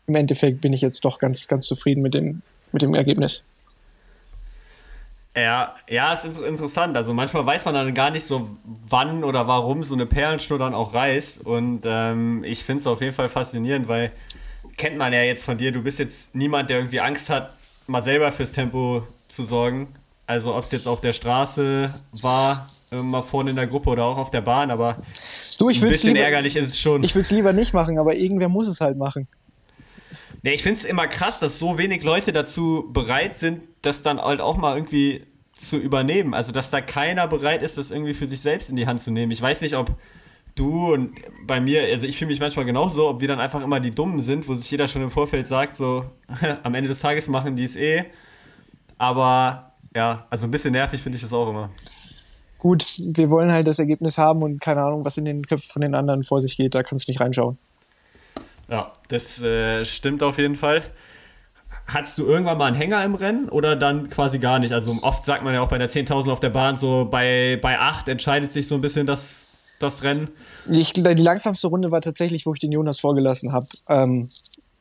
Im Endeffekt bin ich jetzt doch ganz, ganz zufrieden mit dem, mit dem Ergebnis. Ja, ja, ist interessant. Also manchmal weiß man dann gar nicht so, wann oder warum so eine Perlenschnur dann auch reißt. Und ähm, ich finde es auf jeden Fall faszinierend, weil kennt man ja jetzt von dir. Du bist jetzt niemand, der irgendwie Angst hat, mal selber fürs Tempo zu sorgen. Also ob es jetzt auf der Straße war, mal vorne in der Gruppe oder auch auf der Bahn, aber Du, ich ein bisschen lieber- ärgerlich ist es schon. Ich will es lieber nicht machen, aber irgendwer muss es halt machen. Nee, ich finde es immer krass, dass so wenig Leute dazu bereit sind, das dann halt auch mal irgendwie zu übernehmen. Also, dass da keiner bereit ist, das irgendwie für sich selbst in die Hand zu nehmen. Ich weiß nicht, ob du und bei mir, also ich fühle mich manchmal genauso, ob wir dann einfach immer die Dummen sind, wo sich jeder schon im Vorfeld sagt, so am Ende des Tages machen die es eh. Aber ja, also ein bisschen nervig finde ich das auch immer. Gut, wir wollen halt das Ergebnis haben und keine Ahnung, was in den Köpfen von den anderen vor sich geht, da kannst du nicht reinschauen. Ja, das äh, stimmt auf jeden Fall. Hattest du irgendwann mal einen Hänger im Rennen oder dann quasi gar nicht? Also oft sagt man ja auch bei der 10.000 auf der Bahn so, bei, bei 8 entscheidet sich so ein bisschen das, das Rennen. Ich, die langsamste Runde war tatsächlich, wo ich den Jonas vorgelassen habe. Ähm,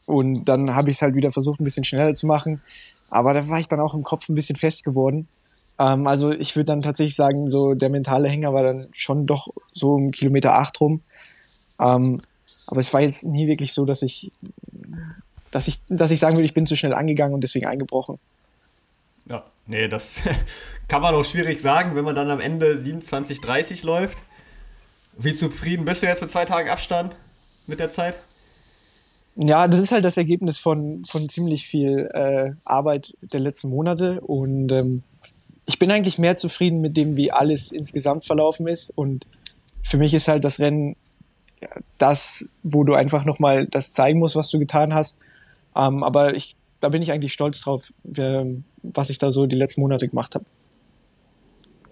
und dann habe ich es halt wieder versucht, ein bisschen schneller zu machen. Aber da war ich dann auch im Kopf ein bisschen fest geworden. Ähm, also ich würde dann tatsächlich sagen, so der mentale Hänger war dann schon doch so um Kilometer 8 rum. Ähm, aber es war jetzt nie wirklich so, dass ich, dass ich, dass ich sagen würde, ich bin zu schnell angegangen und deswegen eingebrochen. Ja, nee, das kann man auch schwierig sagen, wenn man dann am Ende 27,30 läuft. Wie zufrieden bist du jetzt mit zwei Tagen Abstand mit der Zeit? Ja, das ist halt das Ergebnis von, von ziemlich viel äh, Arbeit der letzten Monate und ähm, ich bin eigentlich mehr zufrieden mit dem, wie alles insgesamt verlaufen ist und für mich ist halt das Rennen ja, das, wo du einfach nochmal das zeigen musst, was du getan hast. Ähm, aber ich, da bin ich eigentlich stolz drauf, was ich da so die letzten Monate gemacht habe.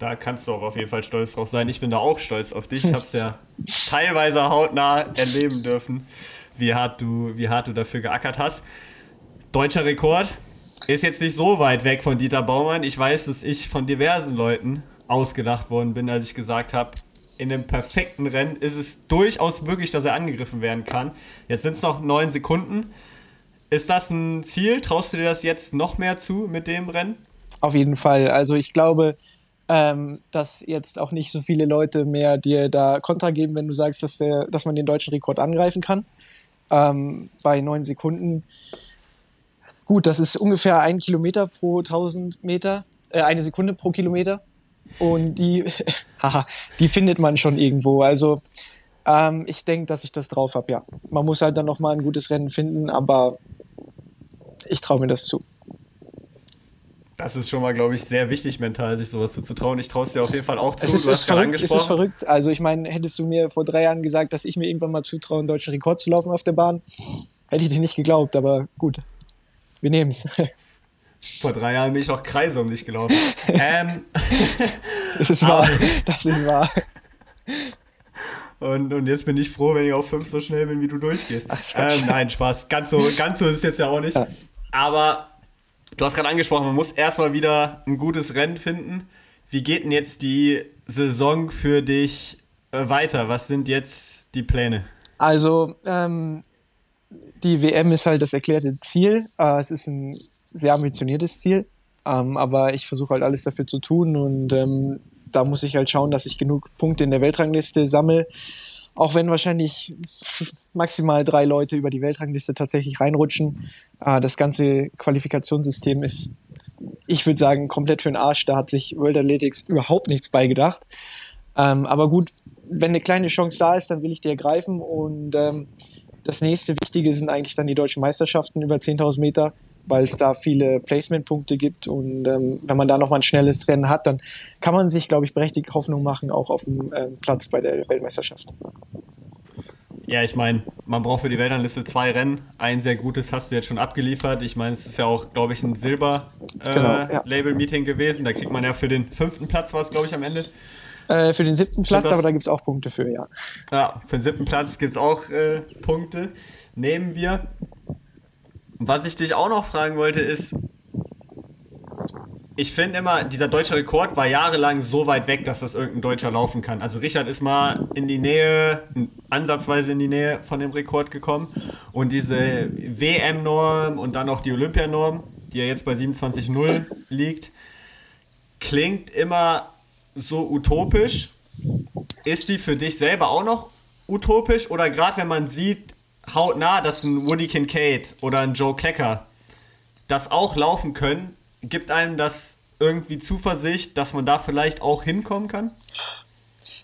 Da kannst du auch auf jeden Fall stolz drauf sein. Ich bin da auch stolz auf dich. Ich habe es ja teilweise hautnah erleben dürfen, wie hart, du, wie hart du dafür geackert hast. Deutscher Rekord ist jetzt nicht so weit weg von Dieter Baumann. Ich weiß, dass ich von diversen Leuten ausgelacht worden bin, als ich gesagt habe, in einem perfekten Rennen ist es durchaus möglich, dass er angegriffen werden kann. Jetzt sind es noch neun Sekunden. Ist das ein Ziel? Traust du dir das jetzt noch mehr zu mit dem Rennen? Auf jeden Fall. Also ich glaube, ähm, dass jetzt auch nicht so viele Leute mehr dir da Kontra geben, wenn du sagst, dass, der, dass man den deutschen Rekord angreifen kann. Ähm, bei neun Sekunden. Gut, das ist ungefähr ein Kilometer pro 1000 Meter, äh, eine Sekunde pro Kilometer. Und die, haha, die findet man schon irgendwo. Also ähm, ich denke, dass ich das drauf habe, ja. Man muss halt dann nochmal ein gutes Rennen finden, aber ich traue mir das zu. Das ist schon mal, glaube ich, sehr wichtig mental, sich sowas zuzutrauen. Ich traue es dir auf jeden Fall auch zu. Es ist, Du es, hast ist verrückt, es ist verrückt. Also ich meine, hättest du mir vor drei Jahren gesagt, dass ich mir irgendwann mal zutraue, einen deutschen Rekord zu laufen auf der Bahn, hätte ich dir nicht geglaubt, aber gut. Wir nehmen es. Vor drei Jahren bin ich auch Kreise um dich gelaufen. ähm, Das ist wahr. Das ist wahr. und, und jetzt bin ich froh, wenn ich auf fünf so schnell bin, wie du durchgehst. Ach, ähm, nein, Spaß. Ganz so, ganz so ist es jetzt ja auch nicht. Ja. Aber du hast gerade angesprochen, man muss erstmal wieder ein gutes Rennen finden. Wie geht denn jetzt die Saison für dich äh, weiter? Was sind jetzt die Pläne? Also, ähm, die WM ist halt das erklärte Ziel. Äh, es ist ein sehr ambitioniertes Ziel. Ähm, aber ich versuche halt alles dafür zu tun und ähm, da muss ich halt schauen, dass ich genug Punkte in der Weltrangliste sammle. Auch wenn wahrscheinlich maximal drei Leute über die Weltrangliste tatsächlich reinrutschen. Äh, das ganze Qualifikationssystem ist, ich würde sagen, komplett für den Arsch. Da hat sich World Athletics überhaupt nichts beigedacht. Ähm, aber gut, wenn eine kleine Chance da ist, dann will ich die ergreifen. Und ähm, das nächste Wichtige sind eigentlich dann die deutschen Meisterschaften über 10.000 Meter, weil es da viele Placement-Punkte gibt. Und ähm, wenn man da nochmal ein schnelles Rennen hat, dann kann man sich, glaube ich, berechtigt Hoffnung machen, auch auf dem ähm, Platz bei der Weltmeisterschaft. Ja, ich meine, man braucht für die Weltrangliste zwei Rennen. Ein sehr gutes hast du jetzt schon abgeliefert. Ich meine, es ist ja auch, glaube ich, ein Genau, ja. Silber-Label-Meeting gewesen. Da kriegt man ja für den fünften Platz was, glaube ich, am Ende. Äh, für den siebten Platz, das- aber da gibt es auch Punkte für, ja. Ja, für den siebten Platz gibt es auch äh, Punkte. Nehmen wir. Was ich dich auch noch fragen wollte, ist, ich finde immer, dieser deutsche Rekord war jahrelang so weit weg, dass das irgendein Deutscher laufen kann. Also Richard ist mal in die Nähe, ansatzweise in die Nähe von dem Rekord gekommen. Und diese WM-Norm und dann auch die Olympianorm, die ja jetzt bei 27,0 liegt, klingt immer so utopisch. Ist die für dich selber auch noch utopisch? Oder gerade wenn man sieht, hautnah, dass ein Woody Kincaid oder ein Joe Klecker das auch laufen können, gibt einem das irgendwie Zuversicht, dass man da vielleicht auch hinkommen kann?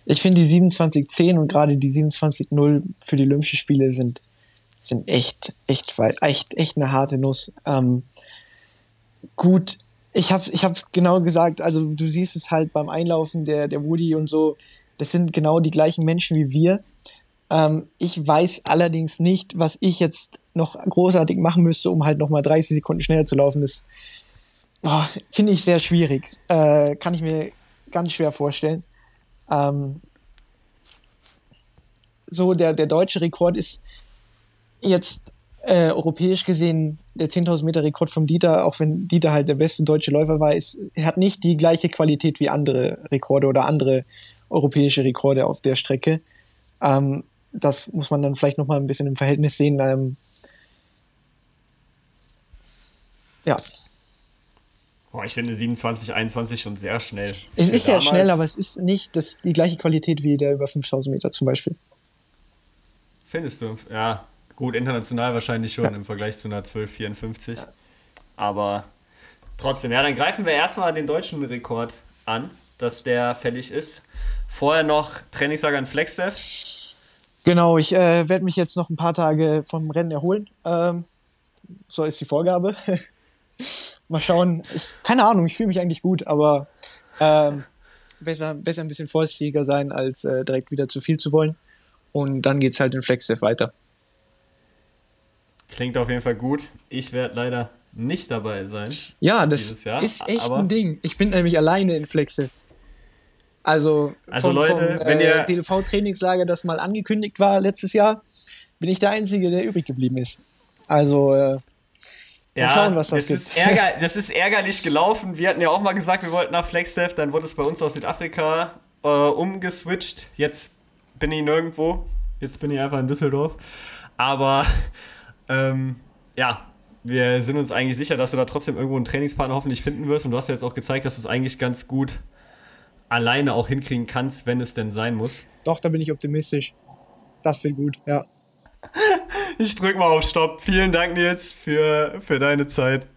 Ich finde die 27-10 und gerade die 27-0 für die Olympische Spiele sind, sind echt, echt, echt, echt eine harte Nuss. Ähm, gut, ich habe ich hab genau gesagt, also du siehst es halt beim Einlaufen der, der Woody und so, das sind genau die gleichen Menschen wie wir. Ähm, ich weiß allerdings nicht, was ich jetzt noch großartig machen müsste, um halt nochmal 30 Sekunden schneller zu laufen. Das finde ich sehr schwierig. Äh, kann ich mir ganz schwer vorstellen. Ähm, so, der, der deutsche Rekord ist jetzt äh, europäisch gesehen der 10.000 Meter Rekord von Dieter, auch wenn Dieter halt der beste deutsche Läufer war, ist, hat nicht die gleiche Qualität wie andere Rekorde oder andere europäische Rekorde auf der Strecke. Ähm, das muss man dann vielleicht noch mal ein bisschen im Verhältnis sehen. Ähm, ja. Boah, ich finde 27, 21 schon sehr schnell. Es ist ja schnell, aber es ist nicht das, die gleiche Qualität wie der über 5000 Meter zum Beispiel. Findest du? Ja, gut, international wahrscheinlich schon ja. im Vergleich zu einer 1254. Ja. Aber trotzdem, ja, dann greifen wir erstmal den deutschen Rekord an, dass der fällig ist. Vorher noch Trainingslager in Flexdev. Genau, ich äh, werde mich jetzt noch ein paar Tage vom Rennen erholen. Ähm, so ist die Vorgabe. Mal schauen. Ich, keine Ahnung, ich fühle mich eigentlich gut, aber ähm, besser, besser ein bisschen vorsichtiger sein, als äh, direkt wieder zu viel zu wollen. Und dann geht es halt in FlexDev weiter. Klingt auf jeden Fall gut. Ich werde leider nicht dabei sein. Ja, das ist echt ein Ding. Ich bin nämlich alleine in FlexDev. Also, also von, Leute, vom, wenn ihr äh, DLV-Trainingslager, das mal angekündigt war letztes Jahr, bin ich der Einzige, der übrig geblieben ist. Also, äh, ja, schauen, was das, das gibt. Ist ärger, das ist ärgerlich gelaufen. Wir hatten ja auch mal gesagt, wir wollten nach FlexDev, dann wurde es bei uns aus Südafrika äh, umgeswitcht. Jetzt bin ich nirgendwo. Jetzt bin ich einfach in Düsseldorf. Aber ähm, ja, wir sind uns eigentlich sicher, dass du da trotzdem irgendwo einen Trainingspartner hoffentlich finden wirst. Und du hast ja jetzt auch gezeigt, dass du es eigentlich ganz gut alleine auch hinkriegen kannst, wenn es denn sein muss. Doch, da bin ich optimistisch. Das wird gut, ja. Ich drück mal auf Stopp. Vielen Dank, Nils, für, für deine Zeit.